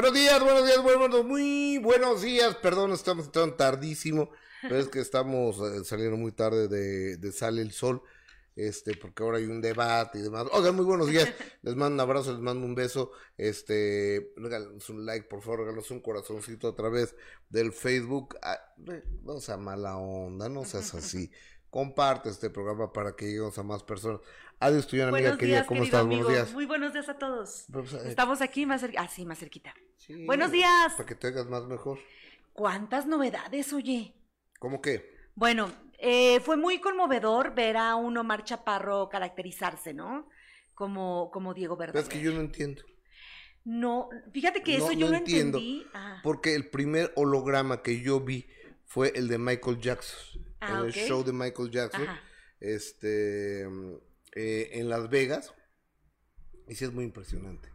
Buenos días, buenos días, buenos, muy buenos días. Perdón, estamos entrando tardísimo, pero es que estamos eh, saliendo muy tarde de, de Sale el Sol, este, porque ahora hay un debate y demás. Oigan, muy buenos días. Les mando un abrazo, les mando un beso. Este, regálanos un like, por favor, regálanos un corazoncito a través del Facebook. Ah, ve, no sea mala onda, no seas así. Comparte este programa para que lleguemos a más personas. Adiós, tu amiga Buenos querida, días, ¿cómo estás? amigo. Buenos días. Muy buenos días a todos. Pues, eh, Estamos aquí más cerca. Ah, sí, más cerquita. sí, Buenos días. Para que te hagas más mejor. ¿Cuántas novedades, oye? ¿Cómo qué? Bueno, eh, fue muy conmovedor ver a un Omar Chaparro caracterizarse, ¿no? Como, como Diego Verdaguer. es que yo no entiendo. No, fíjate que No- eso yo no no entendí. Ah, Porque el primer holograma que yo vi fue el de Michael Jackson. Ah, en el show de Michael Jackson. Ajá. Este eh, en Las Vegas. Y sí es muy impresionante.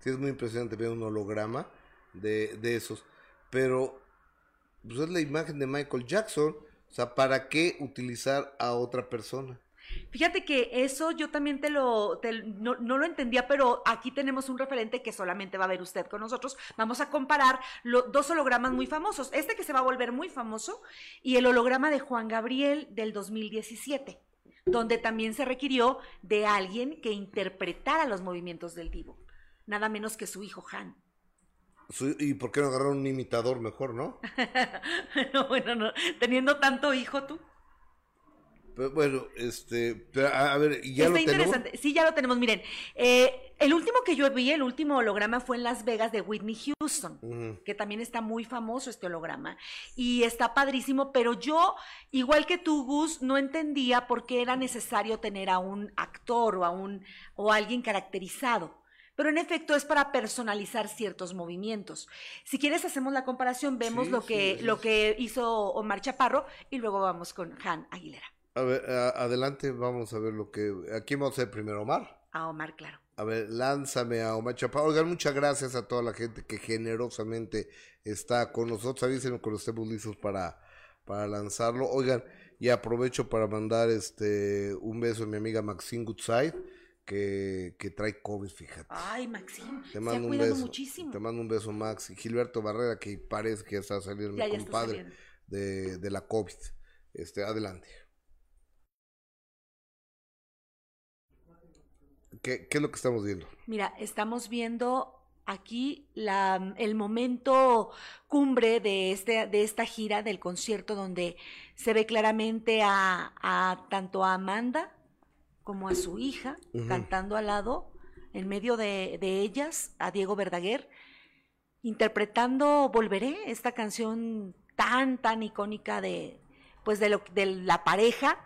Sí es muy impresionante ver un holograma de, de esos. Pero pues es la imagen de Michael Jackson. O sea, ¿para qué utilizar a otra persona? Fíjate que eso yo también te lo, te- no, no lo entendía, pero aquí tenemos un referente que solamente va a ver usted con nosotros. Vamos a comparar lo- dos hologramas muy famosos. Este que se va a volver muy famoso y el holograma de Juan Gabriel del 2017, donde también se requirió de alguien que interpretara los movimientos del divo. Nada menos que su hijo Han. ¿Y por qué no agarraron un imitador mejor, no? No, bueno, no. Teniendo tanto hijo tú. Pero, bueno, este, pero, a, a ver, ¿y ya Está lo tenemos? interesante. Sí, ya lo tenemos. Miren, eh, el último que yo vi, el último holograma fue en Las Vegas de Whitney Houston, que también está muy famoso este holograma. Y está padrísimo, pero yo, igual que tú, Gus, no entendía por qué era necesario tener a un actor o a un o a alguien caracterizado. Pero en efecto es para personalizar ciertos movimientos. Si quieres hacemos la comparación, vemos Sí, lo que sí, lo que hizo Omar Chaparro y luego vamos con Han Aguilera. A ver, a- adelante, vamos a ver lo que... ¿A quién vamos a hacer primero, Omar? A Omar, claro. A ver, lánzame a Omar Chaparro. Oigan, muchas gracias a toda la gente que generosamente está con nosotros. Avísenme cuando estemos listos para, para lanzarlo. Oigan, y aprovecho para mandar este un beso a mi amiga Maxine Goodside, que, que trae COVID, fíjate. Ay, Maxim, Te se ha mando un beso. muchísimo. Te mando un beso, Max. Y Gilberto Barrera, que parece que ya está saliendo mi compadre de, de la COVID. Este, adelante. ¿Qué, ¿Qué es lo que estamos viendo? Mira, estamos viendo aquí la, el momento cumbre de, este, de esta gira, del concierto, donde se ve claramente a, a tanto a Amanda como a su hija cantando al lado, en medio de, de ellas, a Diego Verdaguer, interpretando Volveré, esta canción tan, tan icónica de, pues de, lo, de la pareja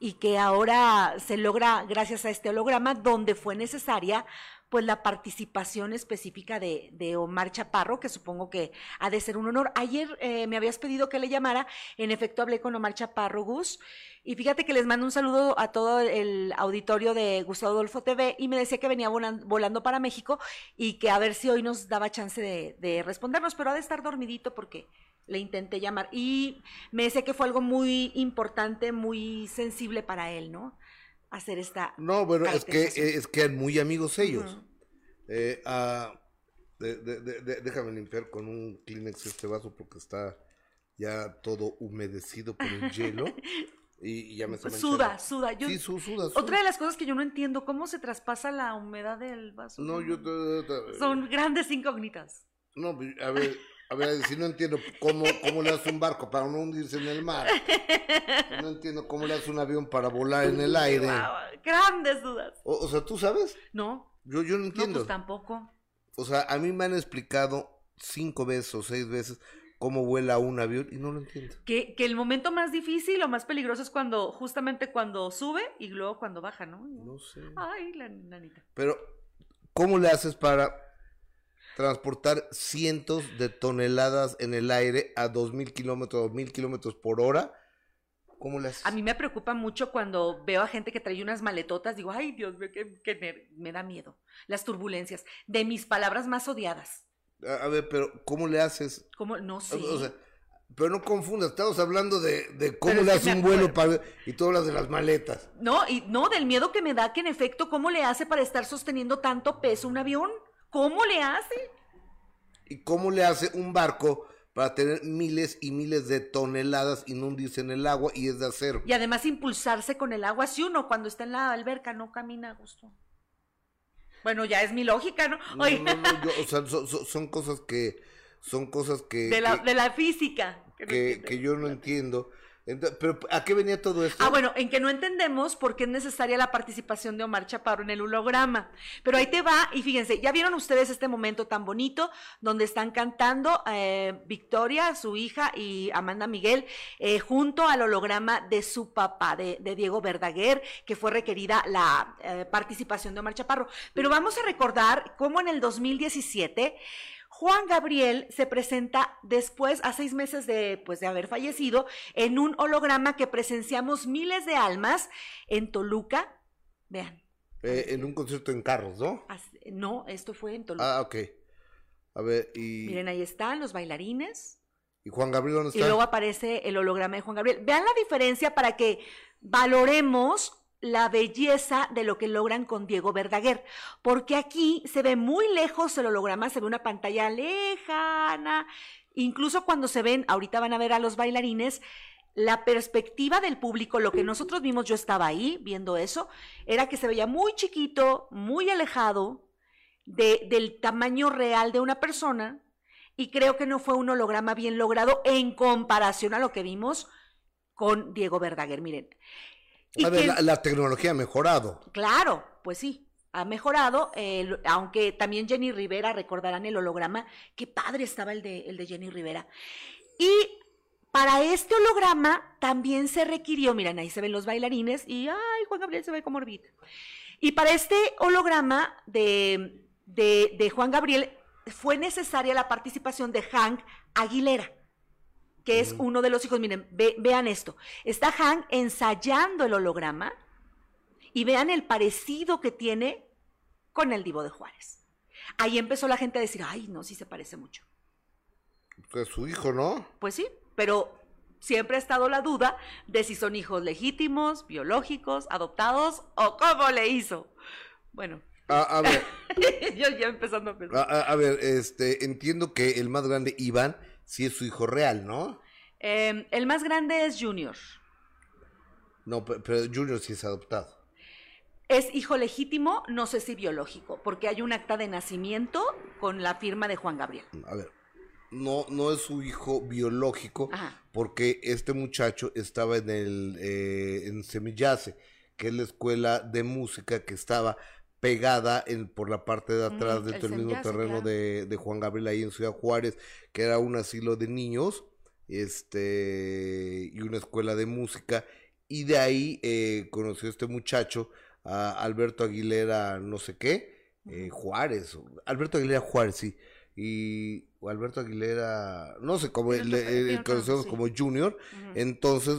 y que ahora se logra gracias a este holograma donde fue necesaria pues la participación específica de, de Omar Chaparro, que supongo que ha de ser un honor. Ayer eh, me habías pedido que le llamara, en efecto hablé con Omar Chaparro, Gus, y fíjate que les mando un saludo a todo el auditorio de Gustavo Adolfo TV y me decía que venía volan- volando para México y que a ver si hoy nos daba chance de respondernos, pero ha de estar dormidito porque le intenté llamar y me decía que fue algo muy importante, muy sensible para él, ¿no? Hacer esta... No, bueno, es que, eh, es que eran muy amigos ellos. Eh, ah, de- de- déjame limpiar con un Kleenex este vaso porque está ya todo humedecido por el hielo. Y, y ya me Suda, suda. Yo, Sí, su- suda, suda. Otra de las cosas que yo no entiendo, ¿cómo se traspasa la humedad del vaso? No, yo... Son grandes incógnitas. No, a ver, a ver, si no entiendo cómo, cómo le hace un barco para no hundirse en el mar. No entiendo cómo le hace un avión para volar en el aire. Grandes dudas. O, o sea, ¿tú sabes? No, Yo, yo no no, entiendo. pues tampoco. O sea, a mí me han explicado cinco veces o seis veces cómo vuela un avión y no lo entiendo. Que, que el momento más difícil o más peligroso es cuando, justamente cuando sube y luego cuando baja, ¿no? No sé. Ay, la nanita. Pero, ¿cómo le haces para transportar cientos de toneladas en el aire a dos mil kilómetros, dos mil kilómetros por hora? ¿Cómo haces? A mí me preocupa mucho cuando veo a gente que trae unas maletotas, digo, ay Dios mío, que, que ner- me da miedo. Las turbulencias, de mis palabras más odiadas. A, a ver, pero ¿cómo le haces? Como, no sé. O sea, pero no confundas, estamos hablando de, de cómo Pero le hace me un vuelo para, y tú hablas de las maletas. No, y no, del miedo que me da que en efecto, ¿cómo le hace para estar sosteniendo tanto peso un avión? ¿Cómo le hace? ¿Y cómo le hace un barco para tener miles y miles de toneladas y no hundirse en el agua y es de acero? Y además impulsarse con el agua si uno cuando está en la alberca no camina a gusto. Bueno, ya es mi lógica, ¿no? No, Oye, no, no, yo- o sea, son, son- son cosas que son cosas que de, la, que, de la física. que que yo no entiendo. Pero ¿a qué venía todo esto? Ah, bueno, en que no entendemos por qué es necesaria la participación de Omar Chaparro en el holograma. Pero ahí te va, y fíjense, ya vieron ustedes este momento tan bonito donde están cantando eh, Victoria, su hija, y Amanda Miguel, eh, junto al holograma de su papá, de, de Diego Verdaguer, que fue requerida la eh, participación de Omar Chaparro. Pero vamos a recordar cómo en el 2017 Juan Gabriel se presenta después, a seis meses de, pues, de haber fallecido, en un holograma que presenciamos miles de almas en Toluca. Vean. Eh, en un concierto en carros, ¿no? No, esto fue en Toluca. Ah, ok. A ver, y, Miren, ahí están los bailarines. ¿y Juan Gabriel dónde Y está? luego aparece el holograma de Juan Gabriel. Vean la diferencia para que valoremos la belleza de lo que logran con Diego Verdaguer, porque aquí se ve muy lejos el holograma, se ve una pantalla lejana, incluso cuando se ven, ahorita van a ver a los bailarines, la perspectiva del público, lo que nosotros vimos, yo estaba ahí viendo eso, era que se veía muy chiquito, muy alejado de, del tamaño real de una persona, y creo que no fue un holograma bien logrado en comparación a lo que vimos con Diego Verdaguer. Miren. Y A ver, que- la, la tecnología ha mejorado. Claro, pues sí, ha mejorado, eh, aunque también Jenny Rivera, recordarán el holograma, qué padre estaba el de, el de Jenny Rivera. Y para este holograma también se requirió, miren, ahí se ven los bailarines y, ay, Juan Gabriel se ve como Orbit. Y para este holograma de, de, de Juan Gabriel fue necesaria la participación de Hank Aguilera que es uno de los hijos. Miren, ve- vean esto. Está Hank ensayando el holograma y vean el parecido que tiene con el Divo de Juárez. Ahí empezó la gente a decir, ay, no, sí se parece mucho. Pues su hijo, ¿no? Pues sí, pero siempre ha estado la duda de si son hijos legítimos, biológicos, adoptados o cómo le hizo. Bueno, A, a ver, yo ya empezando a a, pensar. a- a ver, este, entiendo que el más grande, Iván, sí es su hijo real, ¿no? Eh, el más grande es Junior. No, pe- pero Junior sí es adoptado. Es hijo legítimo, no sé si biológico, porque hay un acta de nacimiento con la firma de Juan Gabriel. A ver, no, no es su hijo biológico, Ajá. porque este muchacho estaba en el eh, en Semillase, que es la escuela de música que estaba pegada en, por la parte de atrás Mm, el del mismo terreno de, de Juan Gabriel ahí en Ciudad Juárez, que era un asilo de niños, este y una escuela de música, y de ahí eh, conoció este muchacho a Alberto Aguilera, no sé qué, eh, Juárez, Alberto Aguilera Juárez, sí, y o Alberto Aguilera, no sé cómo le, conocemos como Junior, entonces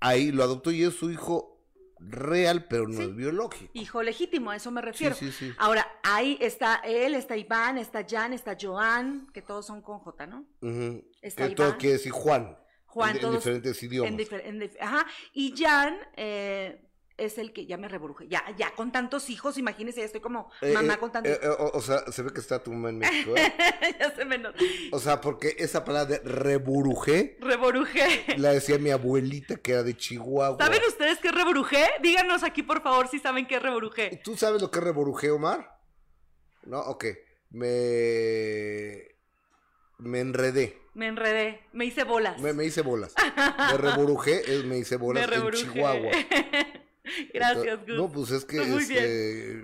ahí lo adoptó y es su hijo real, pero no Sí. es biológico. Hijo legítimo, a eso me refiero. sí, sí. Ahora, ahí está él, está Iván, está Jan, está Joan, que todos son con J, ¿no? Ujú. Está Que todo Iván. quiere decir Juan. Juan, en, en todos diferentes idiomas. En difer- en dif- ajá. Y Jan eh, es el que ya me rebruje. Ya, ya con tantos hijos, imagínense, ya estoy como Eh, mamá eh, con tantos eh, eh, o, o sea, se ve que está tu mamá en México. ¿eh? ya se me nota. O sea, porque esa palabra de reburujé Reborujé. la decía mi abuelita que era de Chihuahua. ¿Saben ustedes qué es? Díganos aquí, por favor, si saben qué es. ¿Tú sabes lo que es reburujé, Omar? No, ok. Me. Me enredé. Me enredé, me hice bolas. Me, me hice bolas. Me reburujé, me hice bolas Me en. Chihuahua. Gracias, Gus. No, pues es que este,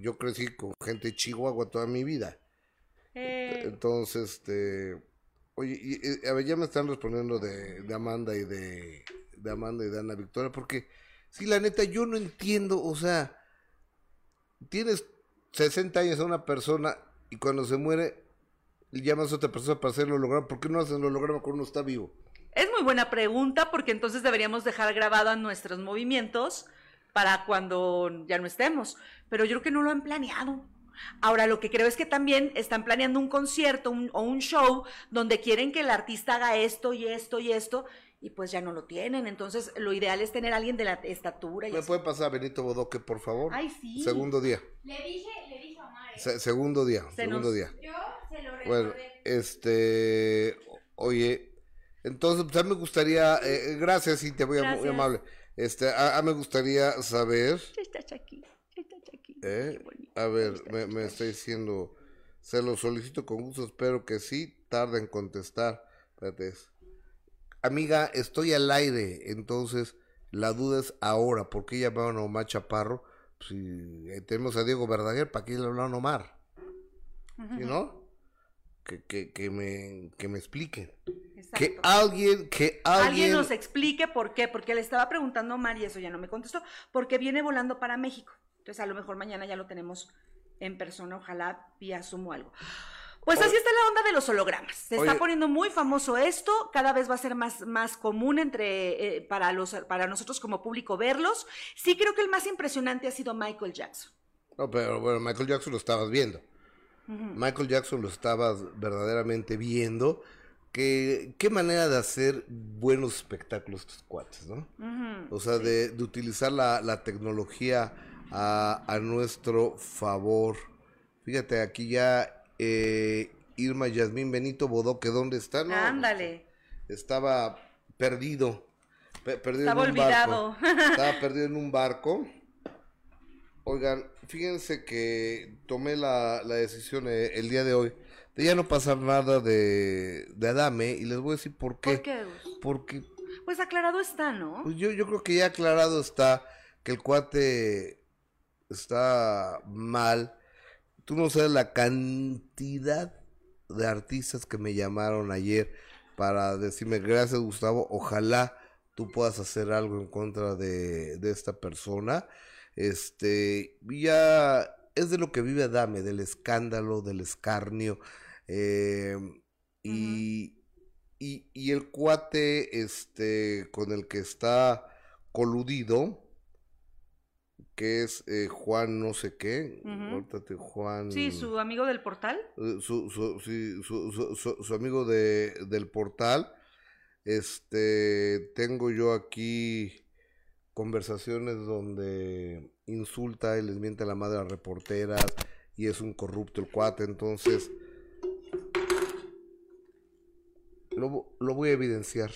yo crecí con gente de Chihuahua toda mi vida. Eh, Entonces, este. Oye, y, y, a ver, ya me están respondiendo de, de Amanda y de, de Amanda y de Ana Victoria, porque sí, la neta, yo no entiendo, o sea, tienes 60 años a una persona y cuando se muere llamas a otra persona para hacerlo holograma, ¿por qué no hacen el holograma cuando uno está vivo? Es muy buena pregunta porque entonces deberíamos dejar grabados nuestros movimientos para cuando ya no estemos. Pero yo creo que no lo han planeado. Ahora, lo que creo es que también están planeando un concierto un- o un show donde quieren que el artista haga esto y esto y esto y pues ya no lo tienen. Entonces, lo ideal es tener a alguien de la estatura. Y ¿Me así. puede pasar Benito Bodoque, por favor? Ay, sí. Segundo día. Le dije, le dije a Omar, ¿eh? Se- segundo día, Se segundo nos- día. yo se lo Bueno, este, oye, entonces, pues a mí me gustaría, eh, eh gracias, Cintia, muy, muy amable. Este, a, me gustaría saber. Está aquí, está aquí. Eh, a ver, me, me está diciendo, se lo solicito con gusto, espero que sí, tarde en contestar. Espérate. Amiga, estoy al aire, entonces la duda es ahora, ¿por qué llamaron a Omar Chaparro? Si eh, tenemos a Diego Verdaguer, ¿para qué le hablaron a Omar? ¿Sí, no? Que, que, que, me, que me expliquen. Que alguien, que alguien... Alguien nos explique por qué, porque le estaba preguntando a Omar y eso ya no me contestó, porque viene volando para México. Entonces a lo mejor mañana ya lo tenemos en persona, ojalá vía Zoom o algo. Pues así está la onda de los hologramas. Se está poniendo muy famoso esto, cada vez va a ser más, más común entre, eh, para, los, para nosotros como público verlos. Sí creo que el más impresionante ha sido Michael Jackson. No, pero bueno, Michael Jackson lo estabas viendo. Michael Jackson lo estabas verdaderamente viendo. Que, qué manera de hacer buenos espectáculos estos cuates, ¿no? o sea, de, de, utilizar la, la tecnología a, a nuestro favor. Fíjate, aquí ya eh, Irma Yasmín Benito Bodoque, ¿dónde está? No, Ándale. Estaba perdido. perdido Estaba olvidado. Estaba perdido en un barco. Oigan, fíjense que tomé la, decisión eh, el día de hoy de ya no pasar nada de, de Adame y les voy a decir por qué. ¿Por qué? Porque... Pues aclarado está, ¿no? Pues yo, yo creo que ya aclarado está que el cuate está mal Tú no sabes la cantidad de artistas que me llamaron ayer para decirme gracias Gustavo, ojalá tú puedas hacer algo en contra de, esta persona. Este, ya es de lo que vive Adame, del escándalo, del escarnio. Eh, y, y, y, el cuate este, con el que está coludido, que es eh, Juan no sé qué, Juan... Sí, su amigo del portal. Eh, su, su, su, su, amigo de, del portal. Este, tengo yo aquí conversaciones donde insulta y les miente a la madre a reporteras y es un corrupto el cuate, entonces lo, lo voy a evidenciar,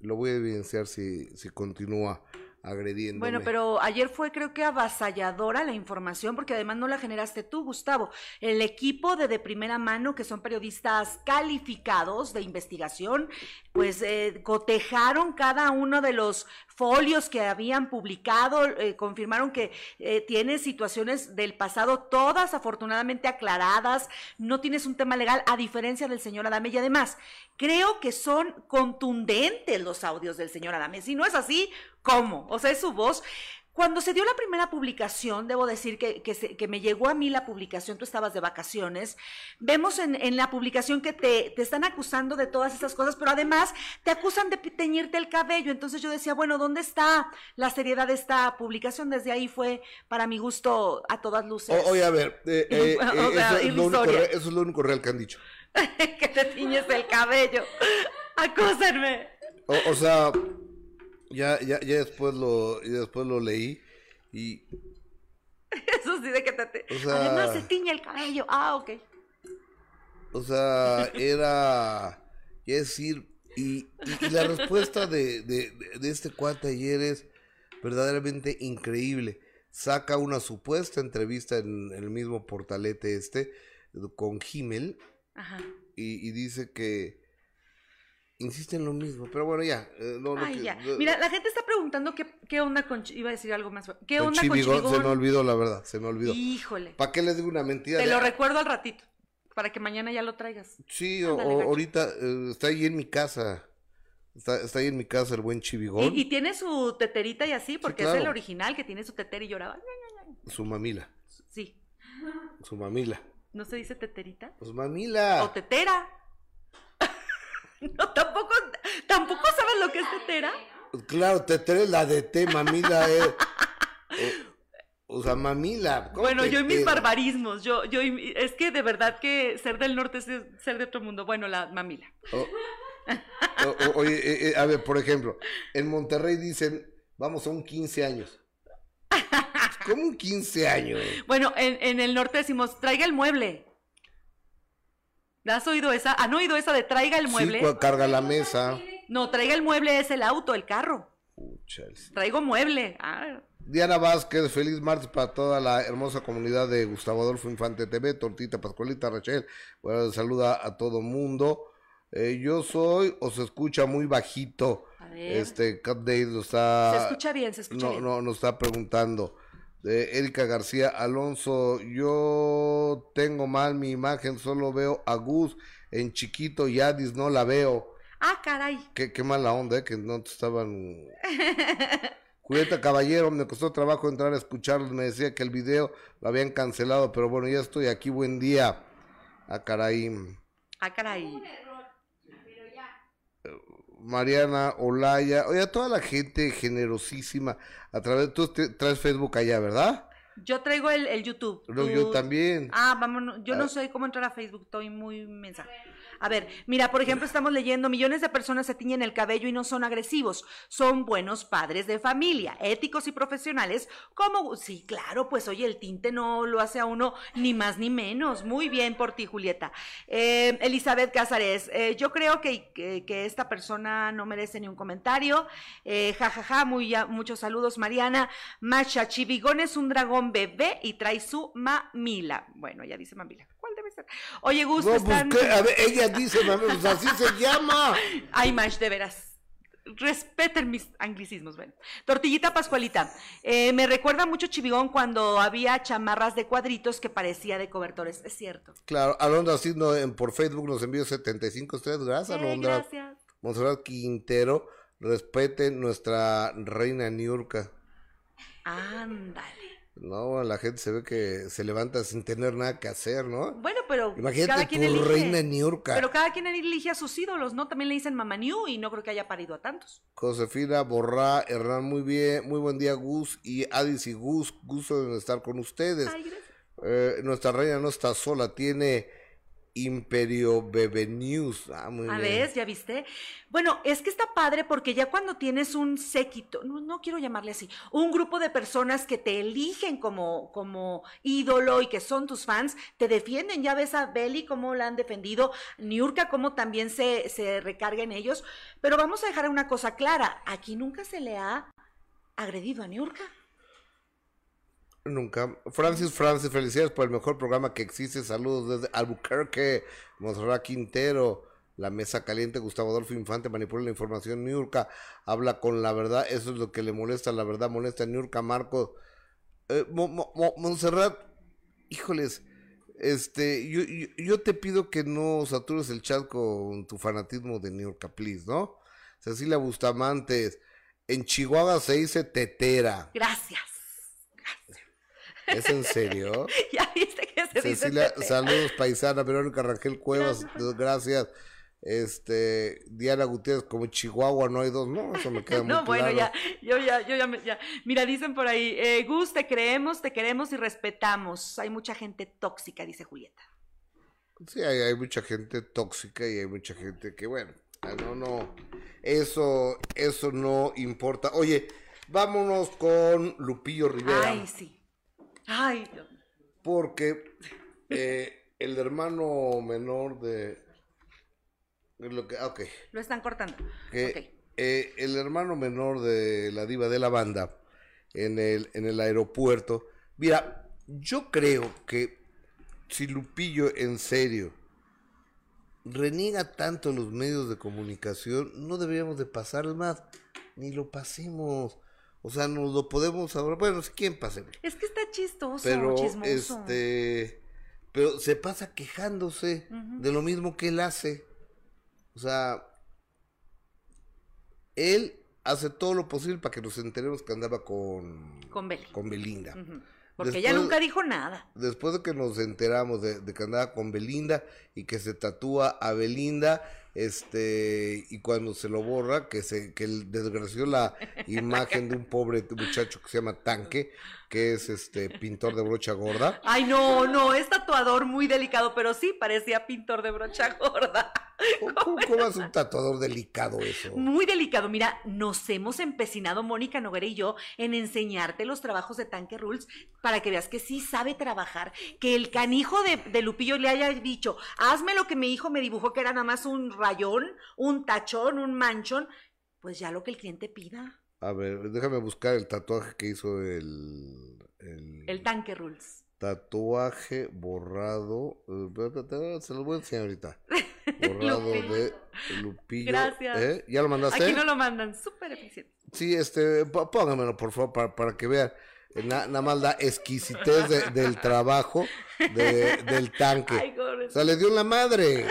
lo voy a evidenciar si, si continúa agrediendo. Bueno, pero ayer fue creo que avasalladora la información, porque además no la generaste tú, Gustavo. El equipo de de primera mano, que son periodistas calificados de investigación, pues eh, cotejaron cada uno de los folios que habían publicado, eh, confirmaron que eh, tiene situaciones del pasado, todas afortunadamente aclaradas, no tienes un tema legal, a diferencia del señor Adame. Y además, creo que son contundentes los audios del señor Adame. Si no es así, ¿cómo? O sea, es su voz. Cuando se dio la primera publicación, debo decir que, que, me llegó a mí la publicación, tú estabas de vacaciones, vemos en, en la publicación que te, te, están acusando de todas esas cosas, pero además te acusan de teñirte el cabello. Entonces yo decía, bueno, ¿dónde está la seriedad de esta publicación? Desde ahí fue, para mi gusto, a todas luces. oye, a ver, eh, eh, eso, es lo único, real que han dicho. que te tiñes el cabello. Acúsenme. o sea ya, ya, ya después lo, después lo leí y. Eso sí de que te. Además se tiñe el cabello. Ah, ok. O sea, era. Es decir, y, y, la respuesta de, de, de, este cuate ayer es verdaderamente increíble. Saca una supuesta entrevista en el mismo portalete este con Himmel Ajá. Y, y dice que insiste en lo mismo, pero bueno, ya. Eh, Mira, la gente está preguntando qué, qué onda con... Iba a decir algo más. ¿Qué onda con Chivigón? Se me olvidó, la verdad, se me olvidó. Híjole. ¿Para qué les digo una mentira? Te lo recuerdo al ratito, para que mañana ya lo traigas. Sí, o, ahorita eh, está ahí en mi casa. Está, está, ahí en mi casa el buen Chivigón. Y, tiene su teterita y así, porque es el original que tiene su tetera y lloraba. Su mamila. Sí. Su mamila. ¿No se dice teterita? Pues mamila. O tetera. No, tampoco, tampoco sabes lo que es tetera. Claro, tetera es la de té, mamila es. Eh, o sea, mamila. Bueno, yo y mis barbarismos, yo, yo es que de verdad que ser del norte es ser de otro mundo. Bueno, la mamila. oye, eh, eh, a ver, por ejemplo, en Monterrey dicen, vamos a un 15 años. ¿Cómo un 15 años? Bueno, en, en el norte decimos, traiga el mueble. ¿Has oído esa? ¿Han oído esa de traiga el mueble? Sí, carga la mesa. No, traiga el mueble es el auto, el carro. Traigo mueble. Ah. Diana Vázquez, feliz martes para toda la hermosa comunidad de Gustavo Adolfo Infante TV, Tortita Pascualita Rachel. Bueno, saluda a todo mundo. Eh, yo soy, o se escucha muy bajito. Este, Cat Day lo está. Se escucha bien, se escucha no, bien. No, nos está preguntando. De Erika García Alonso, yo tengo mal mi imagen, solo veo a Gus en chiquito y Adis no la veo. Ah, caray. Qué, qué mala onda, eh, que no te estaban. Julieta Caballero, me costó trabajo entrar a escucharlos, me decía que el video lo habían cancelado, pero bueno, ya estoy aquí, buen día. Ah, caray. Ah, caray. Mariana Olaya, oye, a toda la gente generosísima, a través, tú traes Facebook allá, ¿verdad? Yo traigo el, el YouTube. No, yo también. Ah, vámonos, yo no ah. sé cómo entrar a Facebook, estoy muy mensaje. A ver, mira, por ejemplo, estamos leyendo, millones de personas se tiñen el cabello y no son agresivos, son buenos padres de familia, éticos y profesionales, como, sí, claro, pues oye, el tinte no lo hace a uno ni más ni menos. Muy bien por ti, Julieta. Eh, Elizabeth Cázares, eh, yo creo que, que, esta persona no merece ni un comentario. Eh, ja, ja, ja, muy, muchos saludos, Mariana. Macha, Chivigón es un dragón bebé y trae su mamila. Bueno, ya dice mamila. ¿Cuál debe ser? Oye, Gusto, no, pues, A ver, ella dice, pues así se llama. Ay, Mash, de veras. Respeten mis anglicismos, bueno. Tortillita Pascualita. Eh, me recuerda mucho Chivigón cuando había chamarras de cuadritos que parecía de cobertores. Es cierto. Claro, Alondra Así en, por Facebook nos envió 75 estrellas. Gracias, eh, Alondra. Gracias. Monserrat Quintero. Respeten nuestra reina Niurka. Ándale. No, la gente se ve que se levanta sin tener nada que hacer, ¿no? Bueno, pero Imagínate cada quien elige. reina Niurka. Pero cada quien elige a sus ídolos, ¿no? También le dicen Mamá New y no creo que haya parido a tantos. Josefina Borrá, Hernán, muy bien, muy buen día, Gus y Adis y Gus, gusto de estar con ustedes. Ay, eh, nuestra reina no está sola, tiene Imperio Bebe News. Ah, muy a ver, ¿ya viste? Bueno, es que está padre porque ya cuando tienes un séquito, no, no, quiero llamarle así, un grupo de personas que te eligen como, como ídolo y que son tus fans, te defienden. Ya ves a Belly cómo la han defendido, Niurka cómo también se, se recarga en ellos. Pero vamos a dejar una cosa clara, aquí nunca se le ha agredido a Niurka. Nunca. Francis Francis, felicidades por el mejor programa que existe. Saludos desde Albuquerque, Monserrat Quintero, La Mesa Caliente, Gustavo Adolfo Infante, manipula la información. Niurka habla con la verdad, eso es lo que le molesta, la verdad molesta. Niurka Marco, eh, Monserrat, híjoles, este, yo, yo, te pido que no satures el chat con tu fanatismo de Niurka, please, ¿no? Cecilia Bustamantes, en Chihuahua se dice tetera. Gracias. ¿Es en serio? ya viste que se Cecilia, saludos paisana, Verónica Rangel Cuevas, gracias. Este, Diana Gutiérrez, como Chihuahua no hay dos, no, eso me queda muy No, bueno, ya, yo ya, yo ya, ya, mira, dicen por ahí, eh, Gus, te creemos, te queremos y respetamos. Hay mucha gente tóxica, dice Julieta. Sí, hay, hay mucha gente tóxica y hay mucha gente que, bueno, ah, no, no, eso, eso no importa. Oye, vámonos con Lupillo Rivera. Ay, sí. Ay, Porque eh, el hermano menor de. Lo que, okay. Lo están cortando. Eh, el hermano menor de la diva de la banda en el, en el aeropuerto. Mira, yo creo que si Lupillo en serio reniega tanto los medios de comunicación, no deberíamos de pasar más, ni lo pasemos. O sea, nos lo podemos ahora. Bueno, si quién pase. Es que está chistoso, pero, chismoso. Este, pero se pasa quejándose de lo mismo que él hace. O sea, él hace todo lo posible para que nos enteremos que andaba con, con, con Belinda. Porque ella nunca dijo nada. Después de que nos enteramos de, de, que andaba con Belinda y que se tatúa a Belinda, este y cuando se lo borra que se que desgració la imagen de un pobre muchacho que se llama Tanque que es este pintor de brocha gorda. Ay, no, no, es tatuador muy delicado, pero sí parecía pintor de brocha gorda. ¿Cómo, cómo es un tatuador delicado eso? Muy delicado. Mira, nos hemos empecinado, Mónica Noguera y yo, en enseñarte los trabajos de Tanque Rules para que veas que sí sabe trabajar. Que el canijo de, de Lupillo le haya dicho, hazme lo que mi hijo me dibujó, que era nada más un rayón, un tachón, un manchón. Pues ya lo que el cliente pida. A ver, déjame buscar el tatuaje que hizo el... El, El Tanque Rules. tatuaje borrado. eh, Se lo voy a enseñar ahorita. Borrado de Lupillo. Gracias. ¿Eh? ¿Ya lo mandaste? Aquí no lo mandan, súper eficiente. Sí, este, pó- póngamelo por favor para, para que vean. Eh, na- nada más la exquisitez de- del trabajo de- del tanque. Ay, o sea, le dio la madre.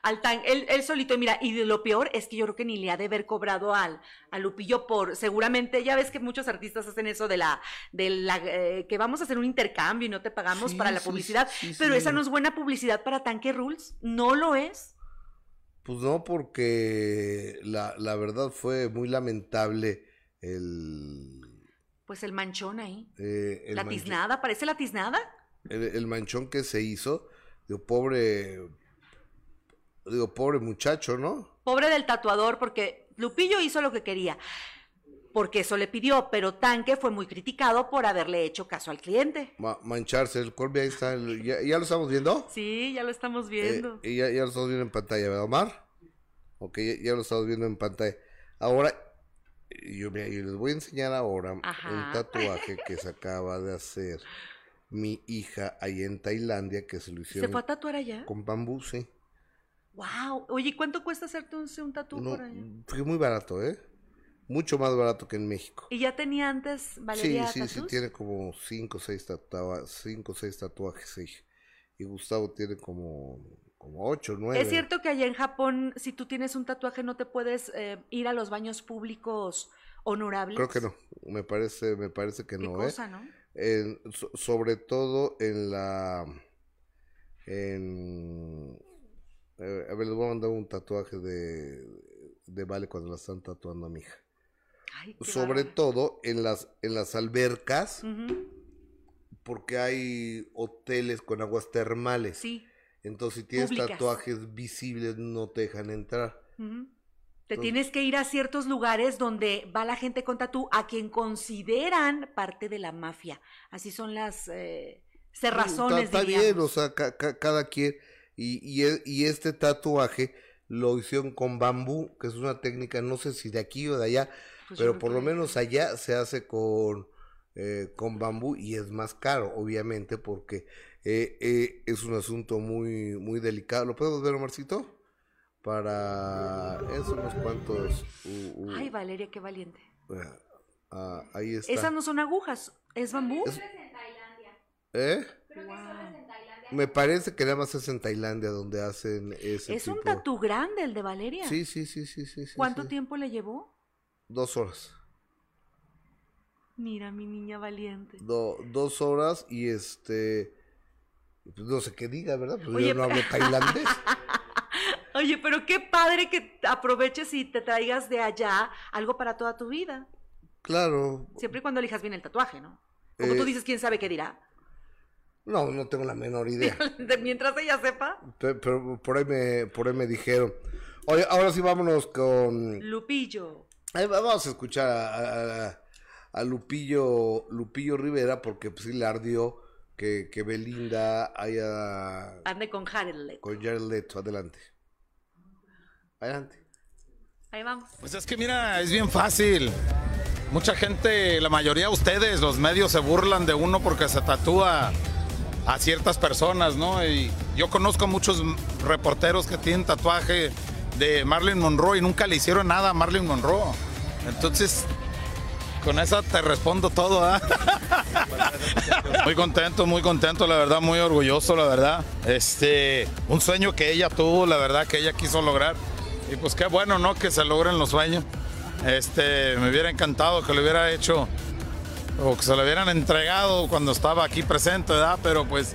Al tan, él, él solito, mira, y lo peor es que yo creo que ni le ha de haber cobrado al, a Lupillo por, seguramente, ya ves que muchos artistas hacen eso de la, de la, eh, que vamos a hacer un intercambio y no te pagamos Sí, para la sí, publicidad, sí, pero esa no es buena publicidad para Tanque Rules, no lo es. Pues no, porque la, la verdad fue muy lamentable el... Pues el manchón ahí, eh, el la manchón- tiznada, parece la tiznada. el, el manchón que se hizo. Digo, pobre... Digo, pobre muchacho, ¿no? Pobre del tatuador, porque Lupillo hizo lo que quería, porque eso le pidió, pero Tanque fue muy criticado por haberle hecho caso al cliente. Ma- mancharse el Corby, ahí está. el- ¿ya, ya lo estamos viendo? Sí, ya lo estamos Eh, viendo. y ya, ya lo estamos viendo en pantalla, ¿verdad, Omar? Ok, ya, ya lo estamos viendo en pantalla. Ahora, yo, mira, yo les voy a enseñar ahora Ajá. un tatuaje que se acaba de hacer mi hija ahí en Tailandia, que se lo ¿Se hicieron fue a tatuar allá? con bambú, sí. Wow. Oye, ¿y ¿cuánto cuesta hacerte un, un tatu No, por allá? fue muy barato, ¿eh? Mucho más barato que en México. ¿Y ya tenía antes Sí, Valeria sí, sí, tatús? tiene como cinco o seis, tatua- cinco, o seis tatuajes, sí. Y Gustavo tiene como, como ocho, nueve. Es cierto que allá en Japón, si tú tienes un tatuaje, no te puedes eh, ir a los baños públicos honorables. Creo que no, me parece, me parece que Qué no, ¿eh? cosa, ¿no? En- so- sobre todo en la en eh, a ver les voy a mandar un tatuaje de de Vale cuando la están tatuando a mi hija Ay, sobre todo en las en las albercas porque hay hoteles con aguas termales Sí. Entonces si tienes Públicas. tatuajes visibles no te dejan entrar. Te Entonces- tienes que ir a ciertos lugares donde va la gente con tatú a quien consideran parte de la mafia. Así son las eh, cerrazones, Está, está bien, o sea, ca- ca- cada quien. Y, y, e- y este tatuaje lo hicieron con bambú, que es una técnica, no sé si de aquí o de allá, Pues pero por lo menos allá se hace con, eh, con bambú y es más caro, obviamente, porque eh, eh, es un asunto muy, muy delicado. ¿Lo podemos ver, Omarcito? Para eso unos cuantos. uh, uh, Ay, Valeria, qué valiente. ah, ah, ahí está. Esas no son agujas, ¿es bambú? Es- ¿Eh? Me parece que nada más es en Tailandia donde hacen ese Es un tatú grande el de Valeria. Sí, sí, sí, sí, sí. sí, ¿Cuánto sí. tiempo le llevó? Dos horas. Mira, mi niña valiente. Do- dos horas y este. Pues no sé qué diga, ¿verdad? Pues Oye, yo no hablo tailandés. Oye, pero qué padre que aproveches y te traigas de allá algo para toda tu vida. Claro. Siempre y cuando elijas bien el tatuaje, ¿no? Como Eh, tú dices, quién sabe qué dirá. No, no tengo la menor idea. De- Mientras ella sepa, Pe- Pero por ahí me, por ahí me dijeron. Oye, ahora sí vámonos con. Lupillo. Vamos a escuchar a, a- a Lupillo, Lupillo Rivera, porque pues sí le ardió que, que Belinda haya Ande con Jared Leto. con Jared Leto. Adelante. Adelante. Ahí vamos. Pues es que mira, es bien fácil. Mucha gente, la mayoría de ustedes, los medios se burlan de uno porque se tatúa a ciertas personas, ¿no? Y yo conozco muchos reporteros que tienen tatuaje de Marilyn Monroe y nunca le hicieron nada a Marilyn Monroe. Entonces, con eso te respondo todo, ¿ah? Muy contento, muy contento, la verdad, muy orgulloso, la verdad. Este, un sueño que ella tuvo, la verdad, que ella quiso lograr. Y pues qué bueno, ¿no? Que se logren los sueños. Este, me hubiera encantado que lo hubiera hecho o que se lo hubieran entregado cuando estaba aquí presente, ¿verdad? Pero pues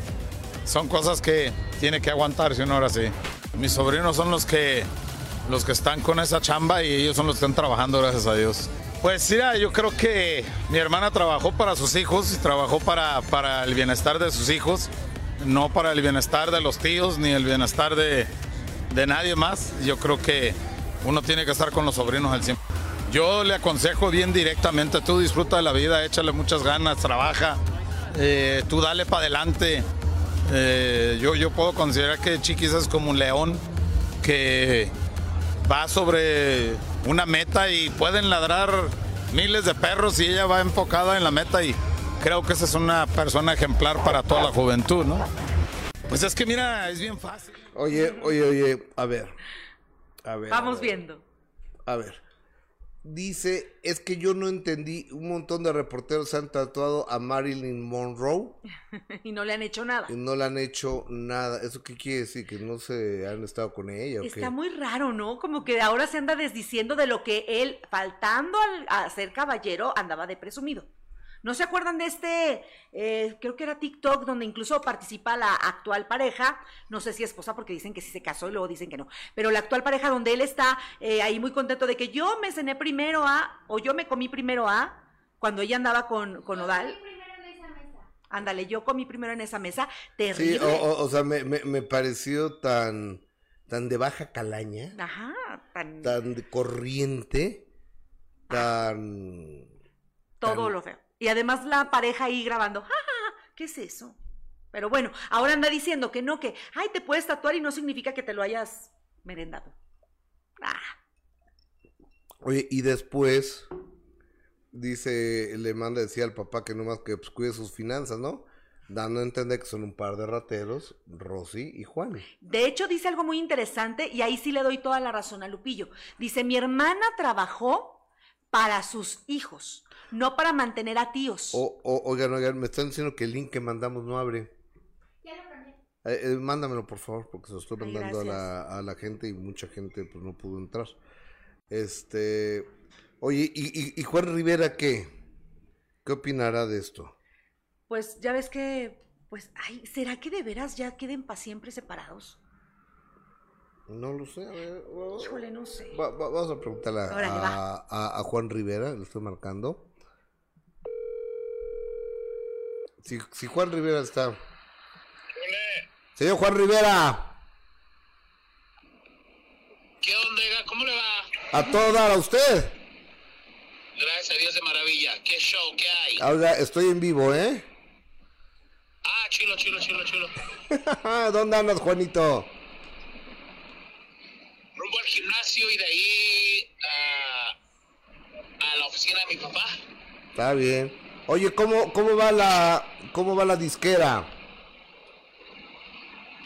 son cosas que tiene que aguantarse uno ahora sí. Mis sobrinos son los que los que están con esa chamba y ellos son los que están trabajando, gracias a Dios. Pues mira, yo creo que mi hermana trabajó para sus hijos trabajó para, para el bienestar de sus hijos, no para el bienestar de los tíos ni el bienestar de, de nadie más. Yo creo que uno tiene que estar con los sobrinos al 100%. Yo le aconsejo bien directamente, tú disfruta de la vida, échale muchas ganas, trabaja, eh, tú dale para adelante. Eh, yo, yo puedo considerar que Chiquis es como un león que va sobre una meta y pueden ladrar miles de perros y ella va enfocada en la meta y creo que esa es una persona ejemplar para toda la juventud, ¿no? Pues es que mira, es bien fácil. Oye, oye, oye, a ver. A ver. Vamos a ver, viendo. A ver. Dice, es que yo no entendí, un montón de reporteros han tatuado a Marilyn Monroe y no le han hecho nada. y no le han hecho nada. ¿Eso qué quiere decir? ¿Que no se han estado con ella o qué? Está muy raro, ¿no? Como que ahora se anda desdiciendo de lo que él, faltando al- a ser caballero, andaba de presumido. ¿No se acuerdan de este, eh, creo que era TikTok, donde incluso participa la actual pareja, no sé si esposa, porque dicen que sí se casó y luego dicen que no, pero la actual pareja donde él está eh, ahí muy contento de que yo me cené primero a, o yo me comí primero a, cuando ella andaba con, con Odal. Ándale, yo comí primero en esa mesa, terrible. Sí, o, o- o sea, me, me, me pareció tan, tan de baja calaña, Ajá, tan, tan de corriente, tan... todo tan- lo feo. Y además la pareja ahí grabando, "Ja, ja, ja, ¿qué es eso? Pero bueno, ahora anda diciendo que no, que, ay, te puedes tatuar y no significa que te lo hayas merendado. Ah, Oye, y después dice, le manda decir al papá que nomás que pues, cuide sus finanzas, ¿no? Dando a entender que son un par de rateros, Rosy y Juan. De hecho, dice algo muy interesante y ahí sí le doy toda la razón a Lupillo. Dice, mi hermana trabajó para sus hijos, no para mantener a tíos. O, o- oigan, oigan, me están diciendo que el link que mandamos no abre. Eh, eh, mándamelo, por favor, porque se lo estoy Ay, mandando a la, a la gente y mucha gente pues no pudo entrar. Este, oye, ¿y, y, y Juan Rivera qué? ¿Qué opinará de esto? Pues ya ves que, pues, ay, ¿será que de veras ya queden para siempre separados? No lo sé, a ver, va- Híjole, no sé. va- va- vamos a preguntarle a, a- a- a Juan Rivera, le estoy marcando. Si, si Juan Rivera está... Señor Juan Rivera, ¿Qué onda? ¿Cómo le va? a todo dar a usted. Gracias a Dios de maravilla. ¿Qué show? ¿Qué hay? Oiga, estoy en vivo, ¿eh? Ah, chilo, chilo, chilo, chilo. ¿Dónde andas, Juanito? Rumbo al gimnasio y de ahí a, a la oficina de mi papá. Está bien. Oye, ¿cómo, cómo va la cómo va la disquera?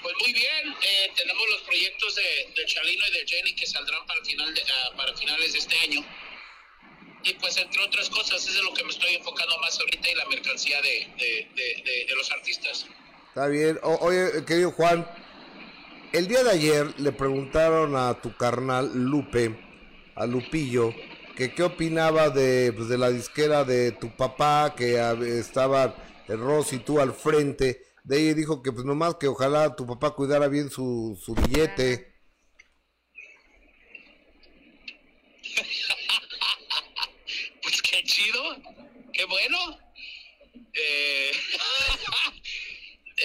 Pues muy bien, eh, tenemos los proyectos de, de Chalino y de Jenny que saldrán para, final de, ah, para finales de este año. Y pues entre otras cosas, es de lo que me estoy enfocando más ahorita y la mercancía de, de, de- de- de los artistas. Está bien. O- oye, querido Juan, el día de ayer le preguntaron a tu carnal Lupe, a Lupillo, que qué opinaba de, pues, de la disquera de tu papá, que el Ross y tú al frente. De y dijo que pues nomás que ojalá tu papá cuidara bien su, su billete. Pues qué chido, qué bueno. Eh,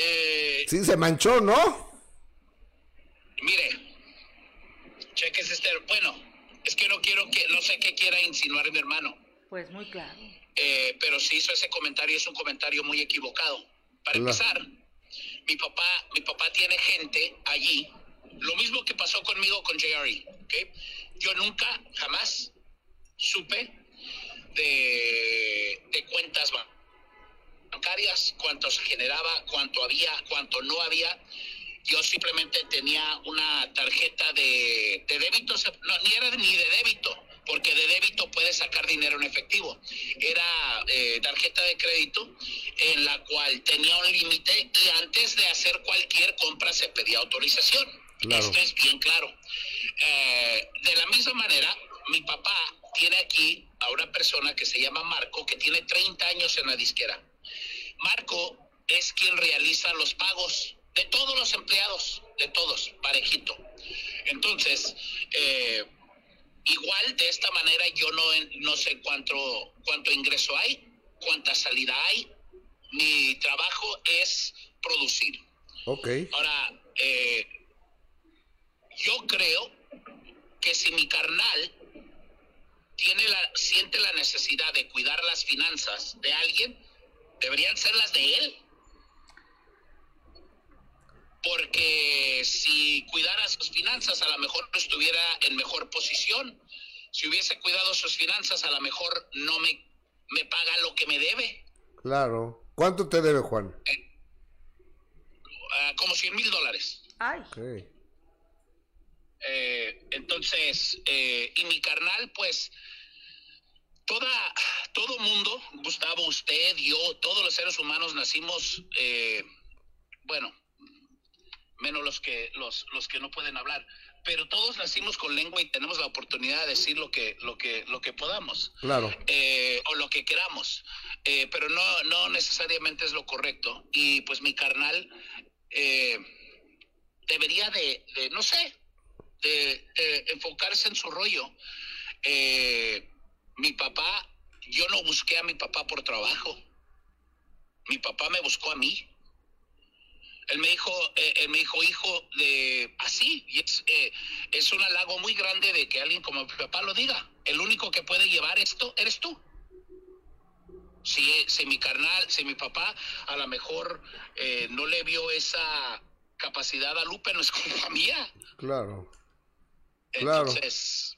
eh, Sí, se manchó, ¿no? mire, cheques este, bueno, es que no quiero que, no sé qué quiera insinuar mi hermano, Pues muy claro. eh, pero si hizo ese comentario es un comentario muy equivocado. Para Hola. empezar, mi papá, mi papá tiene gente allí, lo mismo que pasó conmigo con JRE, ¿ok? Yo nunca, jamás supe de, de cuentas ba- bancarias, cuánto se generaba, cuánto había, cuánto no había. Yo simplemente tenía una tarjeta de, de débito, no, ni era ni de débito, porque de débito puedes sacar dinero en efectivo. Era eh, tarjeta de crédito en la cual tenía un límite y antes de hacer cualquier compra se pedía autorización. Claro. Esto es bien claro. Eh, de la misma manera, mi papá tiene aquí a una persona que se llama Marco, que tiene 30 años en la disquera. Marco es quien realiza los pagos de todos los empleados, de todos, parejito. Entonces, eh, igual de esta manera yo no, no sé cuánto, cuánto ingreso hay, cuánta salida hay. Mi trabajo es producir. Ok. Ahora, eh, yo creo que si mi carnal tiene la, siente la necesidad de cuidar las finanzas de alguien, deberían ser las de él. Porque si cuidara sus finanzas, a lo mejor no estuviera en mejor posición. Si hubiese cuidado sus finanzas, a lo mejor no me, me paga lo que me debe. Claro. ¿Cuánto te debe, Juan? Uh, como 100 mil dólares. Ay. Okay. Eh, entonces, eh, y mi carnal, pues, toda, todo mundo, Gustavo, usted, yo, todos los seres humanos nacimos, eh, bueno, menos los que, los, los que no pueden hablar, pero todos nacimos con lengua y tenemos la oportunidad de decir lo que, lo que, lo que podamos. Claro. Eh, o lo que queramos. Eh, pero no, no necesariamente es lo correcto. Y pues mi carnal eh, debería de, de, no sé, de, de, enfocarse en su rollo. Eh, mi papá, yo no busqué a mi papá por trabajo. Mi papá me buscó a mí. Él me dijo, eh, él me dijo hijo de así, y es, eh, es un halago muy grande de que alguien como mi papá lo diga. El único que puede llevar esto eres tú. Si, si mi carnal, si mi papá a lo mejor eh, no le vio esa capacidad a Lupe, no es culpa mía. Claro. Claro. Entonces,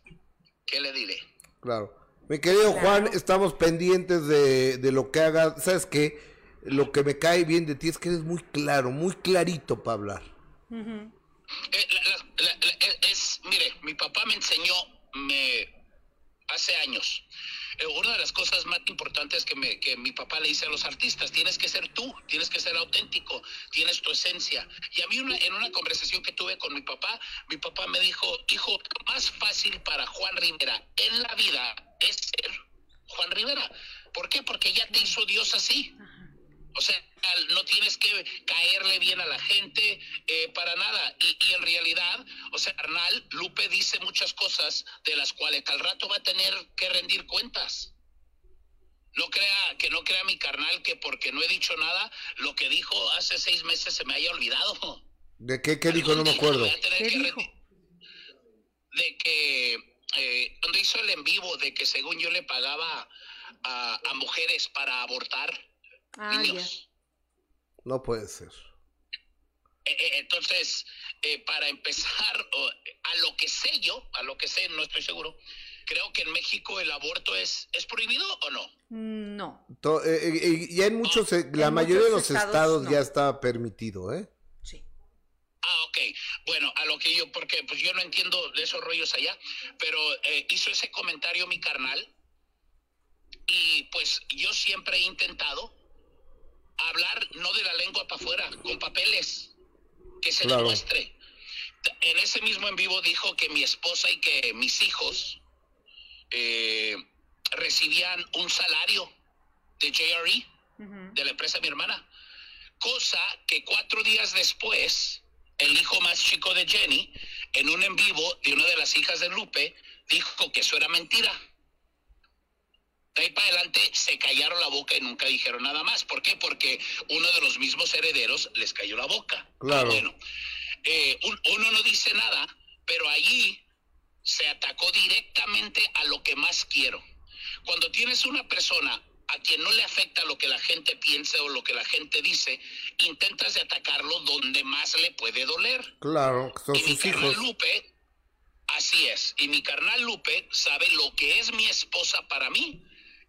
¿qué le diré? Claro. Mi querido Juan, estamos pendientes de, de lo que haga. ¿Sabes qué? Lo que me cae bien de ti es que eres muy claro, muy clarito para hablar. Ujú. Eh, la- la- la- la- es, mire, mi papá me enseñó me, hace años. eh, una de las cosas más importantes que, me, que mi papá le dice a los artistas, tienes que ser tú, tienes que ser auténtico, tienes tu esencia. Y a mí una- en una conversación que tuve con mi papá, mi papá me dijo, hijo, más fácil para Juan Rivera en la vida es ser Juan Rivera. ¿Por qué? Porque ya te hizo Dios así. O sea, no tienes que caerle bien a la gente eh, para nada. Y, y en realidad, o sea, Arnal, Lupe dice muchas cosas de las cuales al rato va a tener que rendir cuentas. No crea, que no crea mi carnal que porque no he dicho nada, lo que dijo hace seis meses se me haya olvidado. ¿De qué, qué dijo? No me acuerdo. ¿Qué que dijo? De que eh, cuando hizo el en vivo, de que según yo le pagaba a, a mujeres para abortar Ah. No puede ser. Eh, eh, entonces, eh, para empezar, a lo que sé yo, a lo que sé, no estoy seguro, creo que en México el aborto es, es prohibido o no. No, To- eh, eh, eh, ya en muchos, la En mayoría de los estados, estados no. ya está permitido, ¿eh? sí. Ah, ok. Bueno, a lo que yo, porque pues yo no entiendo de esos rollos allá, pero eh, hizo ese comentario mi carnal y pues yo siempre he intentado hablar no de la lengua para afuera, con papeles, que se Claro. demuestre. En ese mismo en vivo dijo que mi esposa y que mis hijos eh, recibían un salario de JRE de la empresa de mi hermana. Cosa que cuatro días después, el hijo más chico de Jenny, en un en vivo de una de las hijas de Lupe, dijo que eso era mentira. De ahí para adelante se callaron la boca y nunca dijeron nada más. ¿Por qué? Porque uno de los mismos herederos les cayó la boca. Claro. Ah, bueno, eh, un- uno no dice nada, pero allí se atacó directamente a lo que más quiero. Cuando tienes una persona a quien no le afecta lo que la gente piensa o lo que la gente dice, intentas de atacarlo donde más le puede doler. Claro, son y mi sus carnal hijos. Lupe, así es, y mi carnal Lupe sabe lo que es mi esposa para mí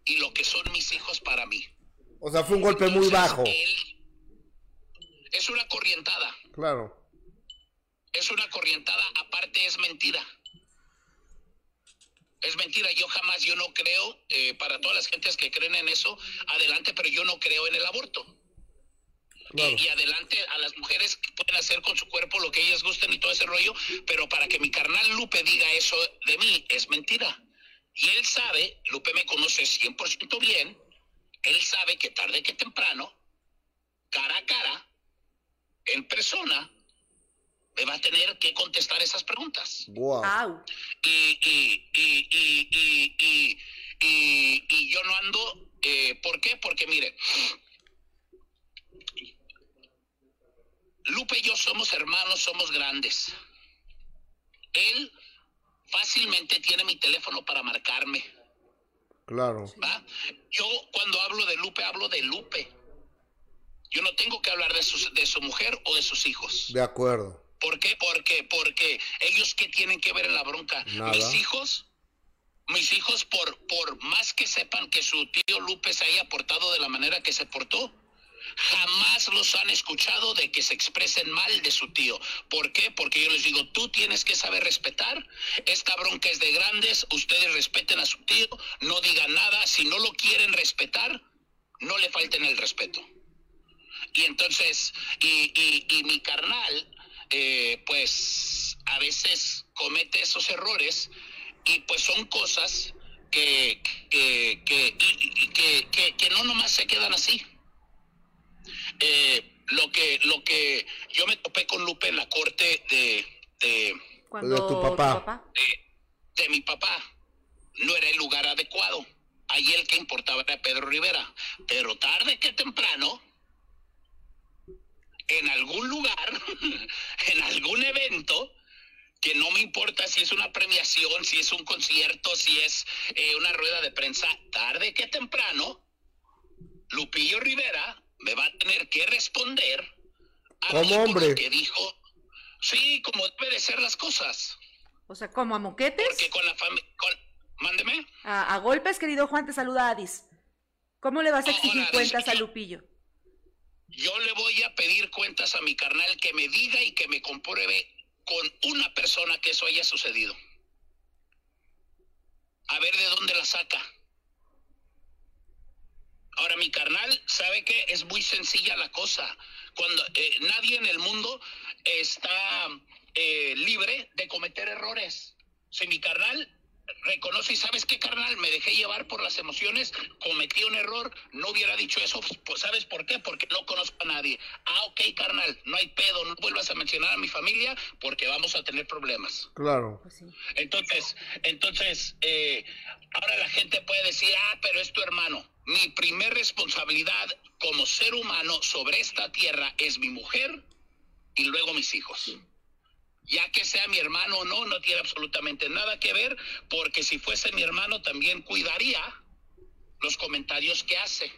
y lo que son mis hijos para mí. O sea, fue un golpe muy bajo. él- es una corrientada. Claro. Es una corrientada, aparte es mentira. Es mentira, yo jamás, yo no creo, eh, para todas las gentes que creen en eso, adelante, pero yo no creo en el aborto. Claro. Y, y adelante a las mujeres que pueden hacer con su cuerpo lo que ellas gusten y todo ese rollo, pero para que mi carnal Lupe diga eso de mí es mentira. Y él sabe, Lupe me conoce 100% bien, él sabe que tarde que temprano, cara a cara, en persona, me va a tener que contestar esas preguntas. Wow. Au. Y, y, y, y, y, y, y- y yo no ando, eh, ¿por qué? Porque mire, Lupe y yo somos hermanos, somos grandes. Él fácilmente tiene mi teléfono para marcarme. Claro. ¿va? Yo cuando hablo de Lupe, hablo de Lupe. Yo no tengo que hablar de, sus- de su mujer o de sus hijos. De acuerdo. ¿Por qué? Porque, porque ellos qué tienen que ver en la bronca. Nada. Mis hijos, mis hijos, por, por más que sepan que su tío Lupe se haya portado de la manera que se portó, jamás los han escuchado de que se expresen mal de su tío. ¿Por qué? Porque yo les digo, tú tienes que saber respetar. Esta bronca es de grandes, ustedes respeten a su tío, no digan nada. Si no lo quieren respetar, no le falten el respeto. Y entonces, y, y, y mi carnal, eh, pues a veces comete esos errores y pues son cosas que, que, que, que no nomás se quedan así. Eh, lo que lo que yo me topé con Lupe en la corte de, de, Cuando De tu papá. de, de mi papá no era el lugar adecuado. Ahí el que importaba era Pedro Rivera. Pero tarde que temprano, en algún lugar, en algún evento, que no me importa si es una premiación, si es un concierto, si es eh, una rueda de prensa, tarde que temprano, Lupillo Rivera me va a tener que responder a Como hombre. que dijo. Sí, como debe de ser las cosas. O sea, como a moquetes. Porque con la familia. Mándeme. A, a golpes, querido Juan, te saluda Adis. ¿Cómo le vas a exigir hola, cuentas a Lupillo? Yo le voy a pedir cuentas a mi carnal que me diga y que me compruebe con una persona que eso haya sucedido. A ver de dónde la saca. Ahora, mi carnal sabe que es muy sencilla la cosa. Cuando eh, nadie en el mundo está eh, libre de cometer errores. Si mi carnal reconoce y sabes qué, carnal, me dejé llevar por las emociones, cometí un error, no hubiera dicho eso, pues, ¿sabes por qué? Porque no conozco a nadie. Ah, ok, carnal, no hay pedo, no vuelvas a mencionar a mi familia porque vamos a tener problemas. Claro. Pues. Entonces, entonces, eh, ahora la gente puede decir, ah, pero es tu hermano. Mi primer responsabilidad como ser humano sobre esta tierra es mi mujer y luego mis hijos. Ya que sea mi hermano o no, no tiene absolutamente nada que ver, porque si fuese mi hermano también cuidaría los comentarios que hace.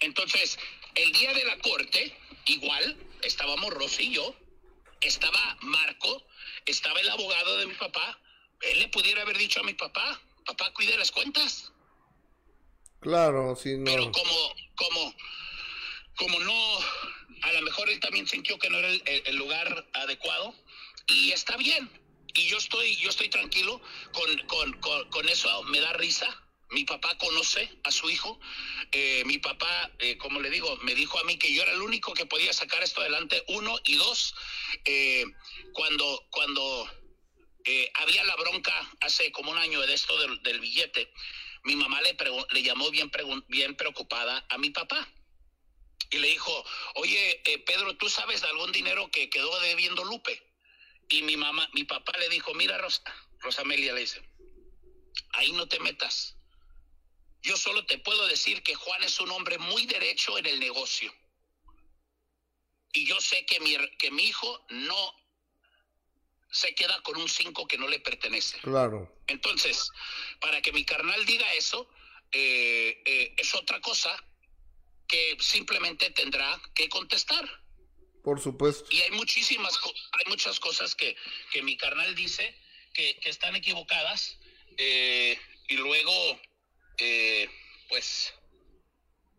Entonces, el día de la corte, igual, estábamos Rosy y yo, estaba Marco, estaba el abogado de mi papá. Él le pudiera haber dicho a mi papá, papá, cuide las cuentas. Claro, sí, Pero no. como, como, como no, a lo mejor él también sintió que no era el, lugar adecuado. Y está bien. Y yo estoy, yo estoy tranquilo con, con, con, eso, me da risa. Mi papá conoce a su hijo. Eh, mi papá, eh, como le digo, me dijo a mí que yo era el único que podía sacar esto adelante. Uno y dos, eh, cuando, cuando había la bronca hace como un año de esto del billete, mi mamá le, le llamó bien, preocupada a mi papá. Y le dijo, oye, eh, Pedro, ¿tú sabes de algún dinero que quedó debiendo Lupe? Y mi mamá, mi papá le dijo, mira, Rosa, Rosamelia le dice, ahí no te metas. Yo solo te puedo decir que Juan es un hombre muy derecho en el negocio. Y yo sé que mi, que mi hijo no se queda con un 5 que no le pertenece. Claro. Entonces, para que mi carnal diga eso, eh, eh, es otra cosa que simplemente tendrá que contestar. Por supuesto. Y hay muchísimas, hay muchas cosas que, que mi carnal dice que, que están equivocadas eh, y luego, pues,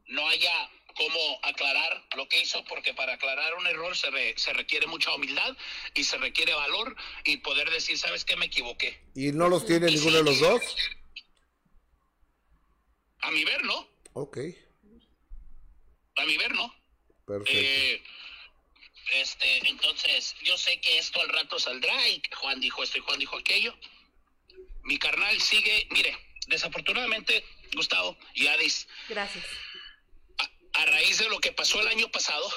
no haya cómo aclarar lo que hizo, porque para aclarar un error se, re- se requiere mucha humildad y se requiere valor y poder decir, ¿sabes qué? Me equivoqué. ¿Y no los tiene ninguno de los dos? A mi ver, ¿no? Ok. A mi ver, ¿no? Perfecto. Eh, este, entonces, yo sé que esto al rato saldrá y que Juan dijo esto y Juan dijo aquello. Mi carnal sigue, mire, desafortunadamente, Gustavo y Adis, Gracias. A, raíz de lo que pasó el año pasado,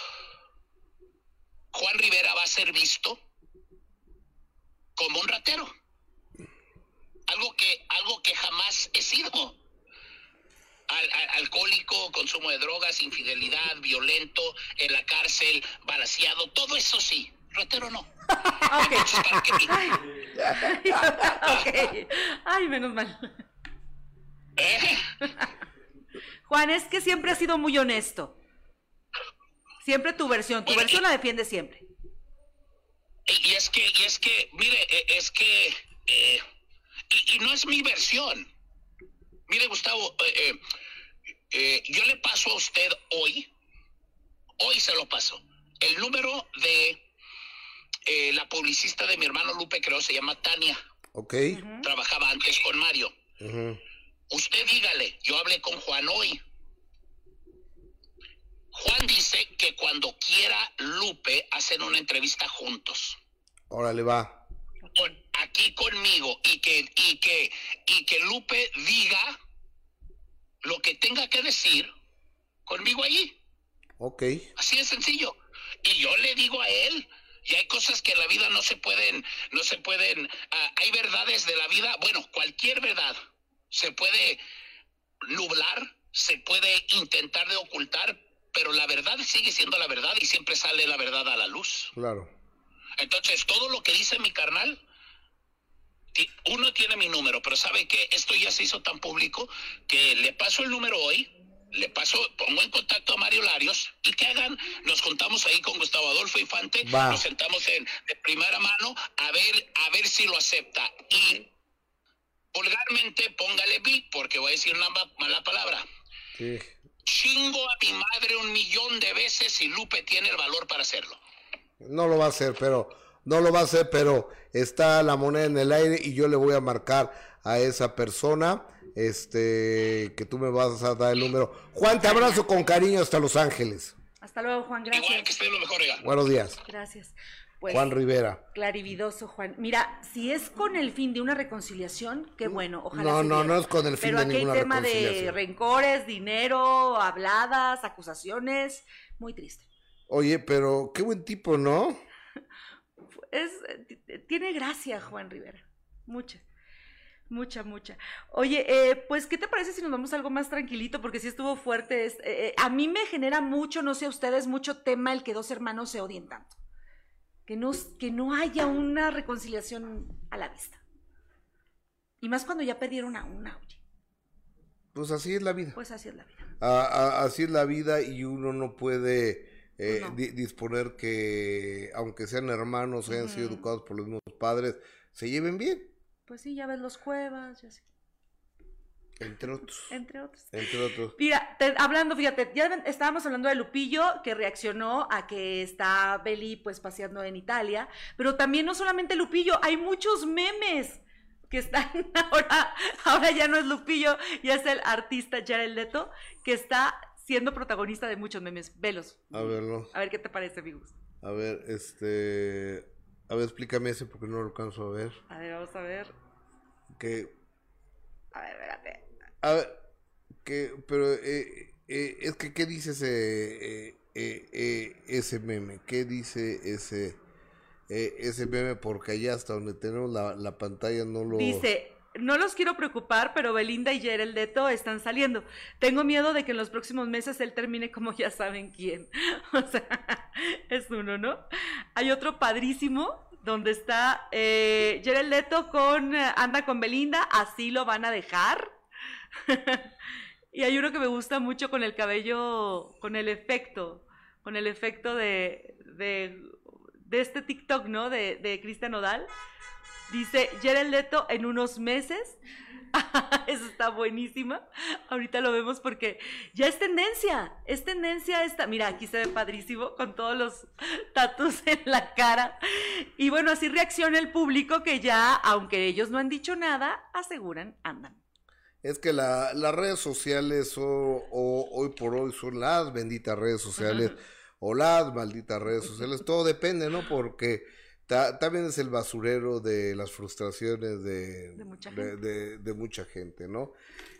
Juan Rivera va a ser visto como un ratero. Algo que, algo que jamás he sido. Al- al- alcohólico, consumo de drogas, infidelidad, violento, en la cárcel, balaseado, todo eso sí. Ratero no. Ay, menos mal. ¿Eh? Juan, es que siempre has sido muy honesto. Siempre tu versión, tu versión y- la defiende siempre. Y, es que, y es que, mire, eh, es que, eh, y, y no es mi versión. Mire, Gustavo, eh, eh, eh, yo le paso a usted hoy, hoy se lo paso, el número de eh, la publicista de mi hermano Lupe, creo, se llama Tania, Ok. trabajaba antes con Mario. Usted dígale, yo hablé con Juan hoy. Juan dice que cuando quiera Lupe hacen una entrevista juntos. Órale, va. con- aquí conmigo y que y que y que Lupe diga lo que tenga que decir conmigo allí Ok. así de sencillo y yo le digo a él y hay cosas que en la vida no se pueden no se pueden ah, hay verdades de la vida bueno cualquier verdad se puede nublar se puede intentar de ocultar pero la verdad sigue siendo la verdad y siempre sale la verdad a la luz Claro. entonces, todo lo que dice mi carnal, uno tiene mi número, pero ¿sabe qué? Esto ya se hizo tan público que le paso el número hoy, le paso, pongo en contacto a Mario Larios y que hagan, nos juntamos ahí con Gustavo Adolfo Infante, Va. nos sentamos en, de primera mano a ver, a ver si lo acepta. Y vulgarmente póngale vi, porque voy a decir una ma- mala palabra. Sí. Chingo a mi madre un millón de veces si Lupe tiene el valor para hacerlo. No lo va a hacer, pero no lo va a hacer, pero está la moneda en el aire y yo le voy a marcar a esa persona, este, que tú me vas a dar el número. Juan, te abrazo con cariño hasta Los Ángeles. Hasta luego, Juan, Igual que gracias. esté lo mejor, oiga. Buenos días, Gracias. Pues, Juan Rivera. clarividoso, Juan. Mira, si es con el fin de una reconciliación, qué bueno, ojalá. No, no, no es con el fin Pero de aquí hay ninguna tema de reconciliación. rencores, dinero, habladas, acusaciones, muy triste. Oye, pero qué buen tipo, ¿no? Es, tiene gracia, Juan Rivera. Mucha. Mucha, mucha. Oye, eh, pues, ¿qué te parece si nos vamos a algo más tranquilito? Porque sí estuvo fuerte. es- eh, eh, a mí me genera mucho, no sé a ustedes, mucho tema el que dos hermanos se odien tanto. Que no, que no haya una reconciliación a la vista. Y más cuando ya perdieron a una, oye. Pues así es la vida. Pues así es la vida. A- a- así es la vida y uno no puede eh, No. di- disponer que, aunque sean hermanos, hayan sido educados por los mismos padres, se lleven bien, Pues sí, ya ves los cuevas, y así, entre otros. entre otros. Entre otros. Mira, te- hablando, fíjate, ya estábamos hablando de Lupillo, que reaccionó a que está Beli pues paseando en Italia, pero también no solamente Lupillo, hay muchos memes que están ahora, ahora ya no es Lupillo, ya es el artista Jared Leto, que está siendo protagonista de muchos memes. Velos. A ver, no. A ver qué te parece, amigos. A ver, este. A ver, explícame ese porque no lo alcanzo a ver. A ver, vamos a ver. Que. A ver, espérate. A ver. Que. Pero. eh, eh, es que, ¿qué dice ese. eh, eh, eh, meme? ¿Qué dice ese. eh, ese meme? Porque allá hasta donde tenemos la, la pantalla no lo. Dice, no los quiero preocupar, pero Belinda y Jared están saliendo. Tengo miedo de que en los próximos meses él termine como ya saben quién. O sea, es uno, ¿no? Hay otro padrísimo donde está eh, Jared con, anda con Belinda, así lo van a dejar. y hay uno que me gusta mucho con el cabello, con el efecto, con el efecto de, de, este TikTok, ¿no? De, de Cristian Odal. Dice Jared Leto en unos meses. Eso está buenísima. Ahorita lo vemos porque ya es tendencia. Es tendencia esta. Mira, aquí se ve padrísimo con todos los tatus en la cara. Y bueno, así reacciona el público que ya, aunque ellos no han dicho nada, aseguran andan. Es que la- las redes sociales o, o- hoy por hoy son las benditas redes sociales o las malditas redes sociales. Todo depende, ¿no? Porque ta- también es el basurero de las frustraciones de, De mucha de- gente. de- de mucha gente, ¿no?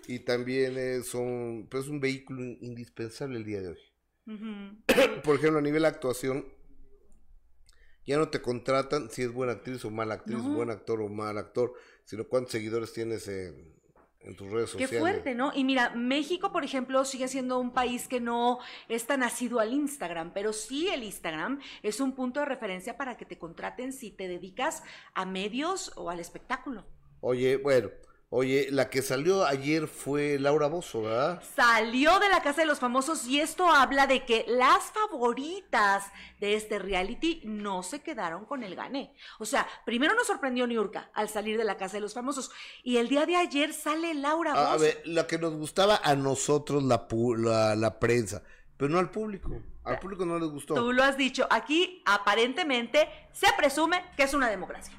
Y también es son, pues, un vehículo in- indispensable el día de hoy. Por ejemplo, a nivel actuación, ya no te contratan si es buena actriz o mala actriz, No. buen actor o mal actor, sino cuántos seguidores tienes en, en tus redes Qué sociales. fuerte, ¿no? Y mira, México, por ejemplo, sigue siendo un país que no es tan asiduo al Instagram, pero sí el Instagram es un punto de referencia para que te contraten si te dedicas a medios o al espectáculo. Oye, bueno, oye, la que salió ayer fue Laura Bozo, ¿verdad? Salió de la casa de los famosos y esto habla de que las favoritas de este reality no se quedaron con el gane. O sea, primero nos sorprendió Niurka al salir de la casa de los famosos y el día de ayer sale Laura A, a Bozo. ver, la que nos gustaba a nosotros, la, pu- la, la prensa, pero no al público. Al público no les gustó. Tú lo has dicho. Aquí, aparentemente, se presume que es una democracia.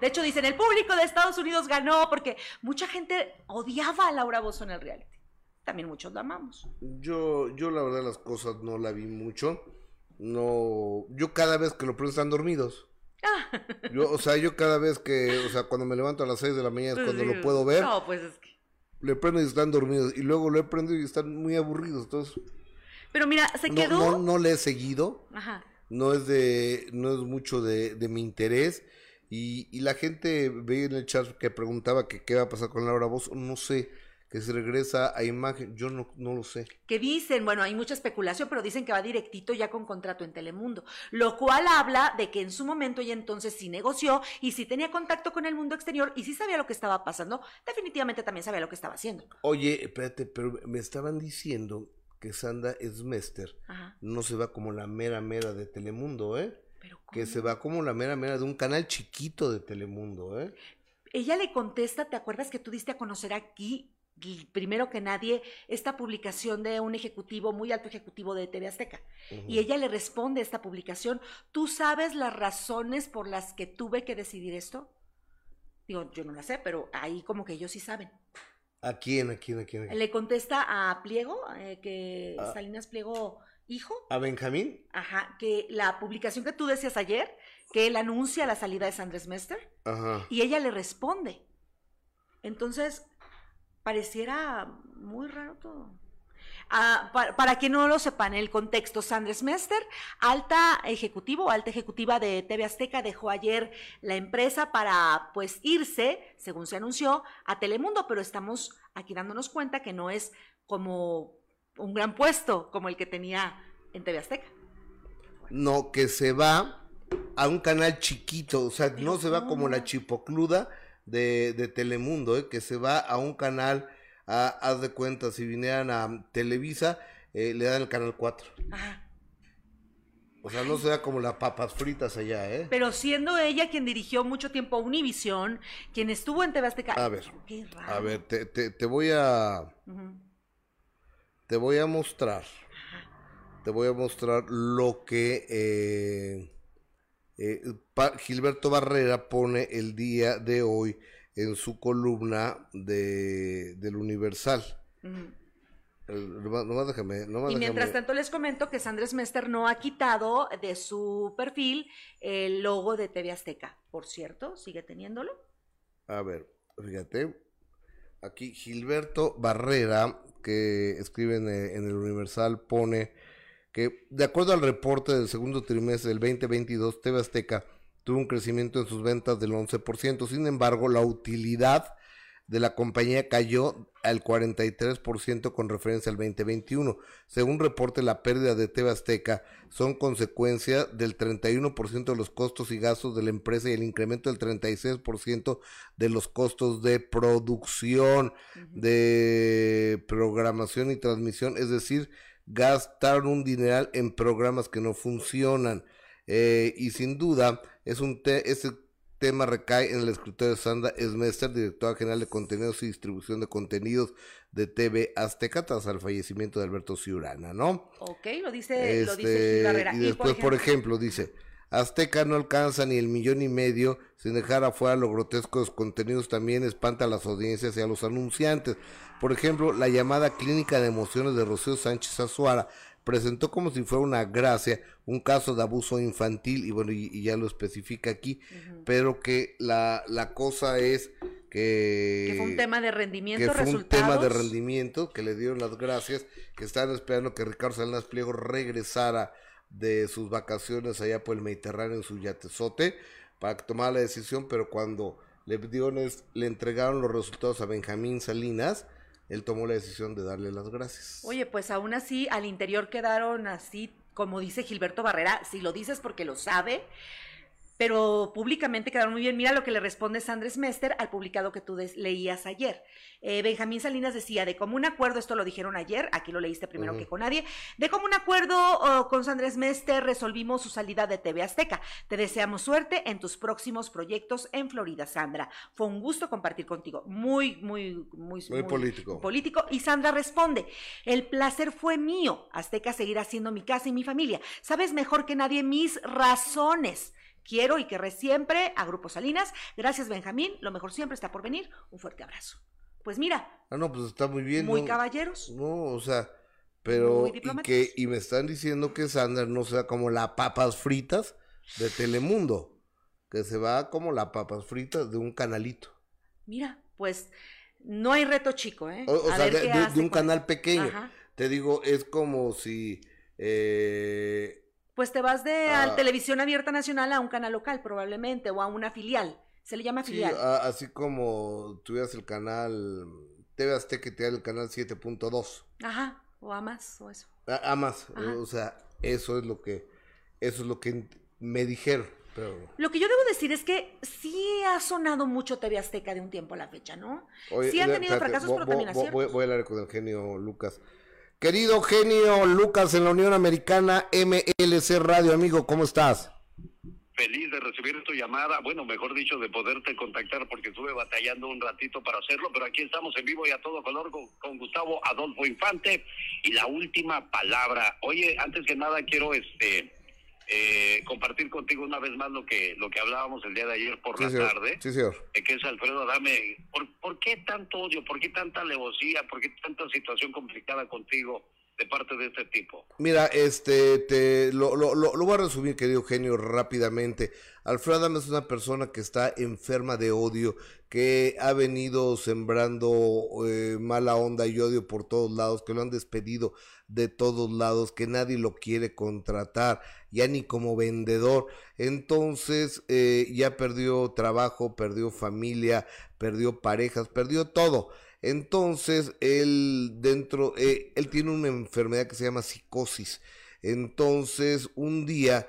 De hecho, dicen, el público de Estados Unidos ganó porque mucha gente odiaba a Laura Bozo en el reality. También muchos la amamos. Yo, yo la verdad las cosas no la vi mucho. No, yo cada vez que lo prendo están dormidos. Ah. Yo, o sea, yo cada vez que, o sea, cuando me levanto a las 6 de la mañana es cuando lo puedo ver, No, pues es que... le prendo y están dormidos. Y luego lo he prendido y están muy aburridos. Entonces, Pero mira, se no, quedó... no, no le he seguido. Ajá. No es de, no es mucho de, de mi interés. Y, y la gente veía en el chat que preguntaba que qué va a pasar con Laura Voz. No sé, que se regresa a imagen. Yo no, no lo sé. que dicen, bueno, hay mucha especulación, pero dicen que va directito ya con contrato en Telemundo, lo cual habla de que en su momento ella entonces sí negoció y sí tenía contacto con el mundo exterior y sí sabía lo que estaba pasando, definitivamente también sabía lo que estaba haciendo. Oye, espérate, pero me estaban diciendo que Sanda Esmester Ajá. no se va como la mera mera de Telemundo, ¿eh? Pero Que se va como la mera mera de un canal chiquito de Telemundo, ¿eh? Ella le contesta, ¿te acuerdas que tú diste a conocer aquí, primero que nadie, esta publicación de un ejecutivo, muy alto ejecutivo de TV Azteca? Y ella le responde a esta publicación, ¿tú sabes las razones por las que tuve que decidir esto? Digo, yo no la sé, pero ahí como que ellos sí saben. ¿A quién, a quién, a quién? a quién? Le contesta a Pliego, eh, que Ah. Salinas Pliego, hijo, ¿A Benjamín? ajá, que la publicación que tú decías ayer, que él anuncia la salida de Sandres Mester, Ajá. y ella le responde. Entonces, pareciera muy raro todo. Ah, pa- para, que no lo sepan, el contexto, Sandres Mester, alta ejecutivo, alta ejecutiva de TV Azteca, dejó ayer la empresa para pues irse, según se anunció, a Telemundo, pero estamos aquí dándonos cuenta que no es como un gran puesto como el que tenía en TV Azteca. No, que se va a un canal chiquito, o sea, no se va como la chipocluda de, de Telemundo, ¿eh? que se va a un canal, a, haz de cuenta, si vinieran a Televisa, eh, le dan el canal 4. Ajá. O sea, no se da como las papas fritas allá, ¿eh? Pero siendo ella quien dirigió mucho tiempo Univisión, quien estuvo en TV Azteca. A ver, Qué raro. A ver, te, te, te voy a. te voy a mostrar, te voy a mostrar lo que eh, eh, Gilberto Barrera pone el día de hoy en su columna de, del Universal. El- nomás, nomás déjame, nomás Y mientras déjame- tanto les comento que Sandres Mester no ha quitado de su perfil el logo de TV Azteca. Por cierto, sigue teniéndolo. A ver, fíjate. Aquí Gilberto Barrera, que escribe en, eh, en el Universal, pone que de acuerdo al reporte del segundo trimestre del 2022, TV Azteca tuvo un crecimiento en sus ventas del 11%. Sin embargo, la utilidad de la compañía cayó al 43% con referencia al 2021. Según reporte, la pérdida de TV Azteca son consecuencia del 31% de los costos y gastos de la empresa y el incremento del 36% de los costos de producción, de programación y transmisión, es decir, gastaron un dineral en programas que no funcionan. Eh, y sin duda, es un te tema recae en el escritor de Sandra Esmester, directora general de contenidos y distribución de contenidos de TV Azteca, tras el fallecimiento de Alberto Ciurana, ¿no? Ok, lo dice, lo dice Este, y después, por ejemplo, dice, Azteca no alcanza ni el millón y medio sin dejar afuera lo grotesco de los contenidos, también espanta a las audiencias y a los anunciantes. Por ejemplo, la llamada Clínica de Emociones de Rocío Sánchez Azuara presentó como si fuera una gracia un caso de abuso infantil y bueno, y, y ya lo especifica aquí, pero que la, la cosa es que... que fue un tema de rendimiento, que fue un tema de rendimiento, que le dieron las gracias, que estaban esperando que Ricardo Salinas Pliego regresara de sus vacaciones allá por el Mediterráneo en su yatezote para que tomara la decisión, pero cuando le, le entregaron los resultados a Benjamín Salinas, él tomó la decisión de darle las gracias. Oye, pues aún así al interior quedaron así, como dice Gilberto Barrera, si lo dices porque lo sabe, pero públicamente quedaron muy bien. Mira lo que le responde Sandres Mester al publicado que tú leías ayer. Eh, Benjamín Salinas decía, de común acuerdo, esto lo dijeron ayer, aquí lo leíste primero que con nadie, de común acuerdo oh, con Sandres Mester resolvimos su salida de TV Azteca. Te deseamos suerte en tus próximos proyectos en Florida, Sandra. Fue un gusto compartir contigo. Muy, muy, muy, muy, político. político. Y Sandra responde, el placer fue mío. Azteca seguirá siendo mi casa y mi familia. Sabes mejor que nadie mis razones quiero y querré siempre a Grupo Salinas. Gracias, Benjamín. Lo mejor siempre está por venir. Un fuerte abrazo. Pues mira. Ah, no, pues está muy bien. Muy caballeros. No, o sea, pero. y, que, y me están diciendo que Sandra no sea como la papas fritas de Telemundo. Que se va como la papas fritas de un canalito. Mira, pues no hay reto chico, ¿eh? O, sea, de, un canal pequeño. Te digo, es como si. Eh, pues te vas de a ah. televisión abierta nacional a un canal local probablemente o a una filial. Se le llama filial. Sí, así como tuvieras el canal TV Azteca te da el canal 7.2. Ajá, o a más o eso. A, más, o sea, eso es lo que eso es lo que me dijeron. Pero... Lo que yo debo decir es que sí ha sonado mucho TV Azteca de un tiempo a la fecha, ¿no? sí han tenido fracasos, pero también voy, voy a hablar con el genio Lucas. Querido genio Lucas en la Unión Americana MLC Radio, amigo, ¿cómo estás? Feliz de recibir tu llamada, bueno, mejor dicho, de poderte contactar porque estuve batallando un ratito para hacerlo, pero aquí estamos en vivo y a todo color con, con Gustavo Adolfo Infante y la última palabra. Oye, antes que nada quiero este eh, compartir contigo una vez más lo que lo que hablábamos el día de ayer por la tarde. Sí, señor. que es Alfredo Dame. ¿Por, ¿Por qué tanto odio? ¿Por qué tanta alevosía? ¿Por qué tanta situación complicada contigo? de parte de este tipo? Mira, este, te, lo, lo, lo, voy a resumir, querido genio, rápidamente. Alfredo Adame es una persona que está enferma de odio, que ha venido sembrando eh, mala onda y odio por todos lados, que lo han despedido de todos lados, que nadie lo quiere contratar, ya ni como vendedor. Entonces, eh, ya perdió trabajo, perdió familia, perdió parejas, perdió todo. Entonces, él dentro, eh, él tiene una enfermedad que se llama psicosis. Entonces, un día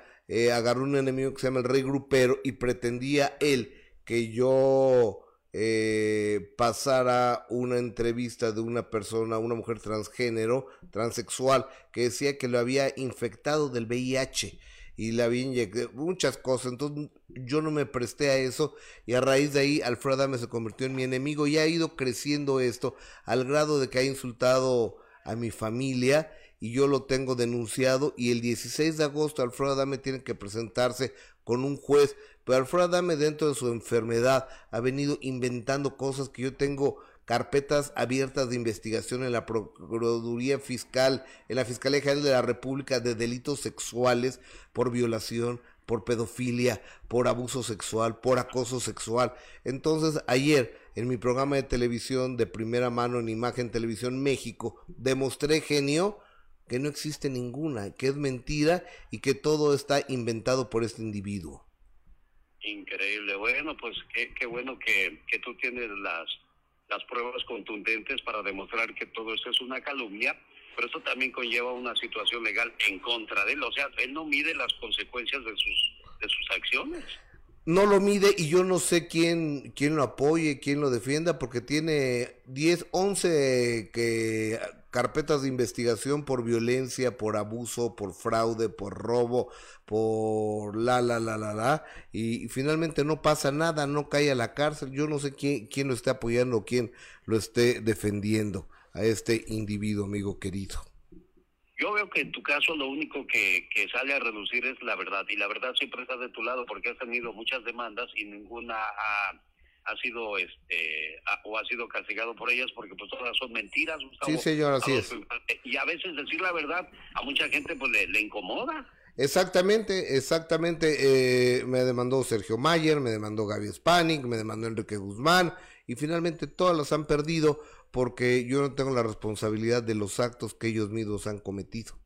agarró un enemigo que se llama el rey grupero y pretendía él que yo eh, pasara una entrevista de una persona, una mujer transgénero, transexual, que decía que lo había infectado del VIH y le había inyectado muchas cosas. Entonces yo no me presté a eso y a raíz de ahí Alfredo Adame se convirtió en mi enemigo y ha ido creciendo esto al grado de que ha insultado a mi familia y yo lo tengo denunciado y el 16 de agosto Alfredo Adame tiene que presentarse con un juez, pero Alfredo Adame dentro de su enfermedad ha venido inventando cosas que yo tengo carpetas abiertas de investigación en la Procuraduría Fiscal, en la Fiscalía General de la República de delitos sexuales por violación, por pedofilia, por abuso sexual, por acoso sexual. Entonces, ayer en mi programa de televisión de primera mano en Imagen Televisión México, demostré genio que no existe ninguna, que es mentira y que todo está inventado por este individuo. Increíble. Bueno, pues qué, qué bueno que, que tú tienes las las pruebas contundentes para demostrar que todo esto es una calumnia, pero esto también conlleva una situación legal en contra de él. O sea, él no mide las consecuencias de sus, de sus acciones. No lo mide y yo no sé quién, quién lo apoye, quién lo defienda, porque tiene 10, 11 que carpetas de investigación por violencia, por abuso, por fraude, por robo, por la, la, la, la, la, y, finalmente no pasa nada, no cae a la cárcel. Yo no sé quién, quién lo esté apoyando quién lo esté defendiendo a este individuo, amigo querido. Yo veo que en tu caso lo único que, que sale a reducir es la verdad, y la verdad siempre está de tu lado porque has tenido muchas demandas y ninguna ha ha sido este o ha sido castigado por ellas porque pues todas son mentiras sí señor así es y a veces decir la verdad a mucha gente pues le, incomoda Exactamente, exactamente. Eh, me demandó Sergio Mayer, me demandó Gaby Spanik, me demandó Enrique Guzmán y finalmente todas las han perdido porque yo no tengo la responsabilidad de los actos que ellos mismos han cometido.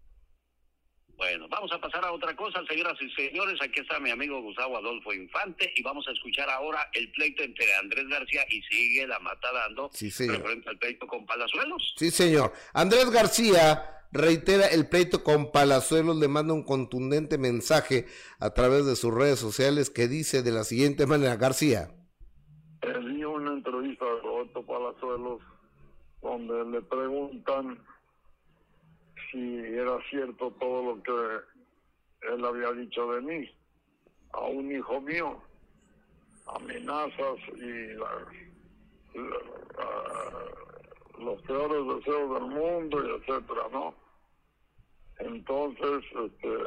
Bueno, vamos a pasar a otra cosa, señoras y señores. Aquí está mi amigo Gustavo Adolfo Infante y vamos a escuchar ahora el pleito entre Andrés García y sigue la mata dando Sí, señor. referente al pleito con Palazuelos. Sí, señor. Andrés García reitera el pleito con Palazuelos, le manda un contundente mensaje a través de sus redes sociales que dice de la siguiente manera, García. vi una entrevista de Roberto Palazuelos donde le preguntan si era cierto todo lo que él había dicho de mí a un hijo mío, amenazas y la- los peores deseos del mundo y etcétera, ¿no? Entonces, este,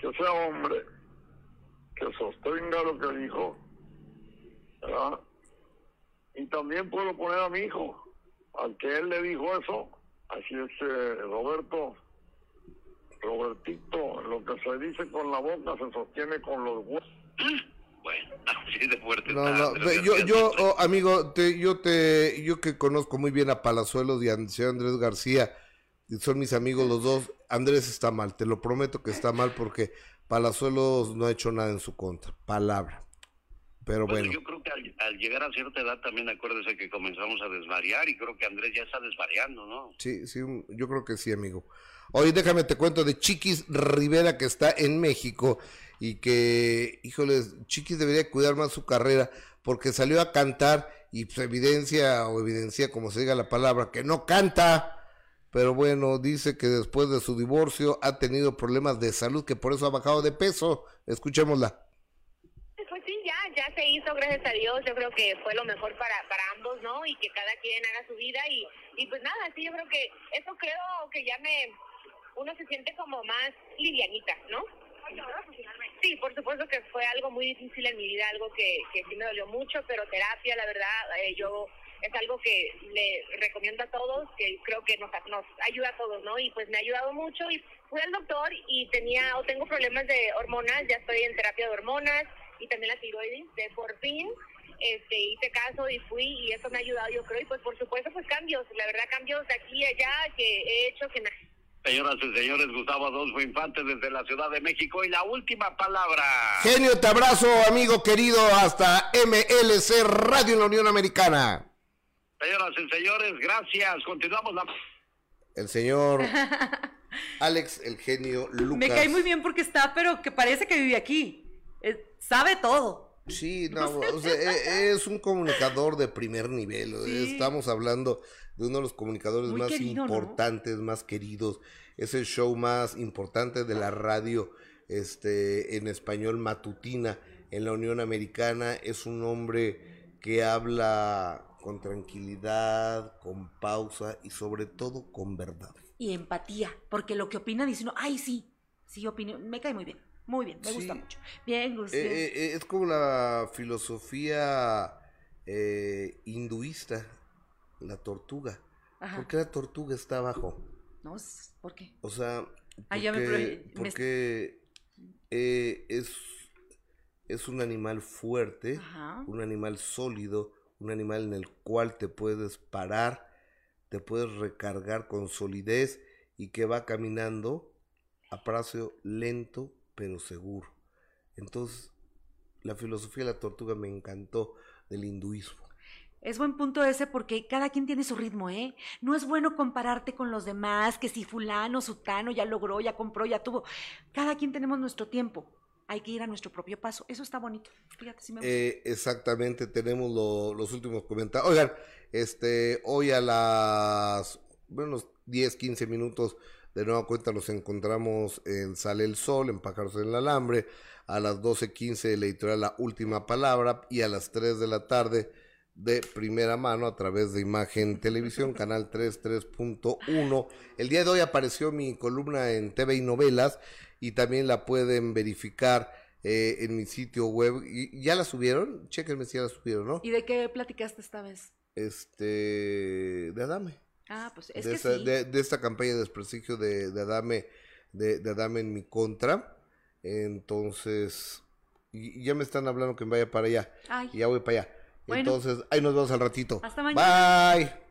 que sea hombre, que sostenga lo que dijo, ¿verdad? Y también puedo poner a mi hijo, al que él le dijo eso, así es que Roberto, Robertito, lo que se dice con la boca se sostiene con los huesos. Bueno, así de fuerte No, está no, yo, yo, oh, amigo, te, yo te, yo que conozco muy bien a Palazuelos y a Andrés García, y son mis amigos los dos, Andrés está mal, te lo prometo que está mal porque Palazuelos no ha hecho nada en su contra, palabra. Pero Bueno, bueno, yo creo que al, al llegar a cierta edad también acuérdese que comenzamos a desvariar y creo que Andrés ya está desvariando, ¿no? sí, sí, yo creo que sí, amigo. Oye, déjame te cuento de Chiquis Rivera que está en México y que, híjoles, Chiquis debería cuidar más su carrera porque salió a cantar y pues evidencia o evidencia, como se diga la palabra, que no canta. Pero bueno, dice que después de su divorcio ha tenido problemas de salud, que por eso ha bajado de peso. Escuchémosla. Pues ya, ya se hizo, gracias a Dios. Yo creo que fue lo mejor para, para ambos, ¿no? Y que cada quien haga su vida. Y, y pues nada, sí, yo creo que eso creo que ya me. Uno se siente como más livianita, ¿no? Sí, por supuesto que fue algo muy difícil en mi vida, algo que, que sí me dolió mucho, pero terapia, la verdad, eh, yo es algo que le recomiendo a todos, que creo que nos, nos ayuda a todos, ¿no? Y pues me ha ayudado mucho y fui al doctor y tenía o tengo problemas de hormonas, ya estoy en terapia de hormonas y también la tiroides, de por fin este, hice caso y fui y eso me ha ayudado yo creo y pues por supuesto pues cambios, la verdad cambios de aquí y allá que he hecho que me Señoras y señores, Gustavo Adolfo Infante desde la Ciudad de México y la última palabra. Genio, te abrazo, amigo querido, hasta MLC Radio en la Unión Americana. Señoras y señores, gracias. Continuamos la... El señor Alex, el genio Lucas. Me cae muy bien porque está, pero que parece que vive aquí. Sabe todo. Sí, no, o sea, e- es un comunicador de primer nivel. Sí. Estamos hablando de uno de los comunicadores Muy más querido, ¿no? importantes, más queridos. Es el show más importante de la radio este, en español matutina en la Unión Americana. Es un hombre que habla con tranquilidad, con pausa y sobre todo con verdad. Y empatía, porque lo que opina dice uno, ay, sí, sí, opino, me cae muy bien, muy bien, me gusta mucho. Bien. eh, eh, es como la filosofía eh, hinduista, la tortuga. Ajá. ¿Por qué la tortuga está abajo? No, ¿por qué? O sea, Ah, ya me porque, me- porque, eh, es, es un animal fuerte, Ajá. un animal sólido, un animal en el cual te puedes parar, te puedes recargar con solidez y que va caminando a paso lento pero seguro. Entonces, la filosofía de la tortuga me encantó del hinduismo. Es buen punto ese porque cada quien tiene su ritmo, ¿eh? No es bueno compararte con los demás, que si fulano, sutano ya logró, ya compró, ya tuvo. Cada quien tenemos nuestro tiempo. Hay que ir a nuestro propio paso. Eso está bonito. Fíjate, sí me gusta. Eh, exactamente, tenemos lo- los últimos comentarios. Oigan, este, hoy a las, bueno, unos 10, 15 minutos de nueva cuenta nos encontramos en Sale el Sol, en Pájaros en el Alambre. A las 12.15 la editorial La Última Palabra y a las 3 de la tarde de primera mano a través de Imagen Televisión, canal 33.1. El día de hoy apareció mi columna en TV y novelas y también la pueden verificar eh, en mi sitio web. ¿Y ¿Ya la subieron? Chequenme si ya la subieron, ¿no? ¿Y de qué platicaste esta vez? Este, de Adame. Ah, pues es de, que esta, sí. de, de esta campaña de desprestigio de, de Adame, de, Adame en mi contra. Entonces, y ya me están hablando que me vaya para allá. Ay, Y ya voy para allá. Bueno. Entonces, ahí nos vemos al ratito. Hasta mañana. Bye.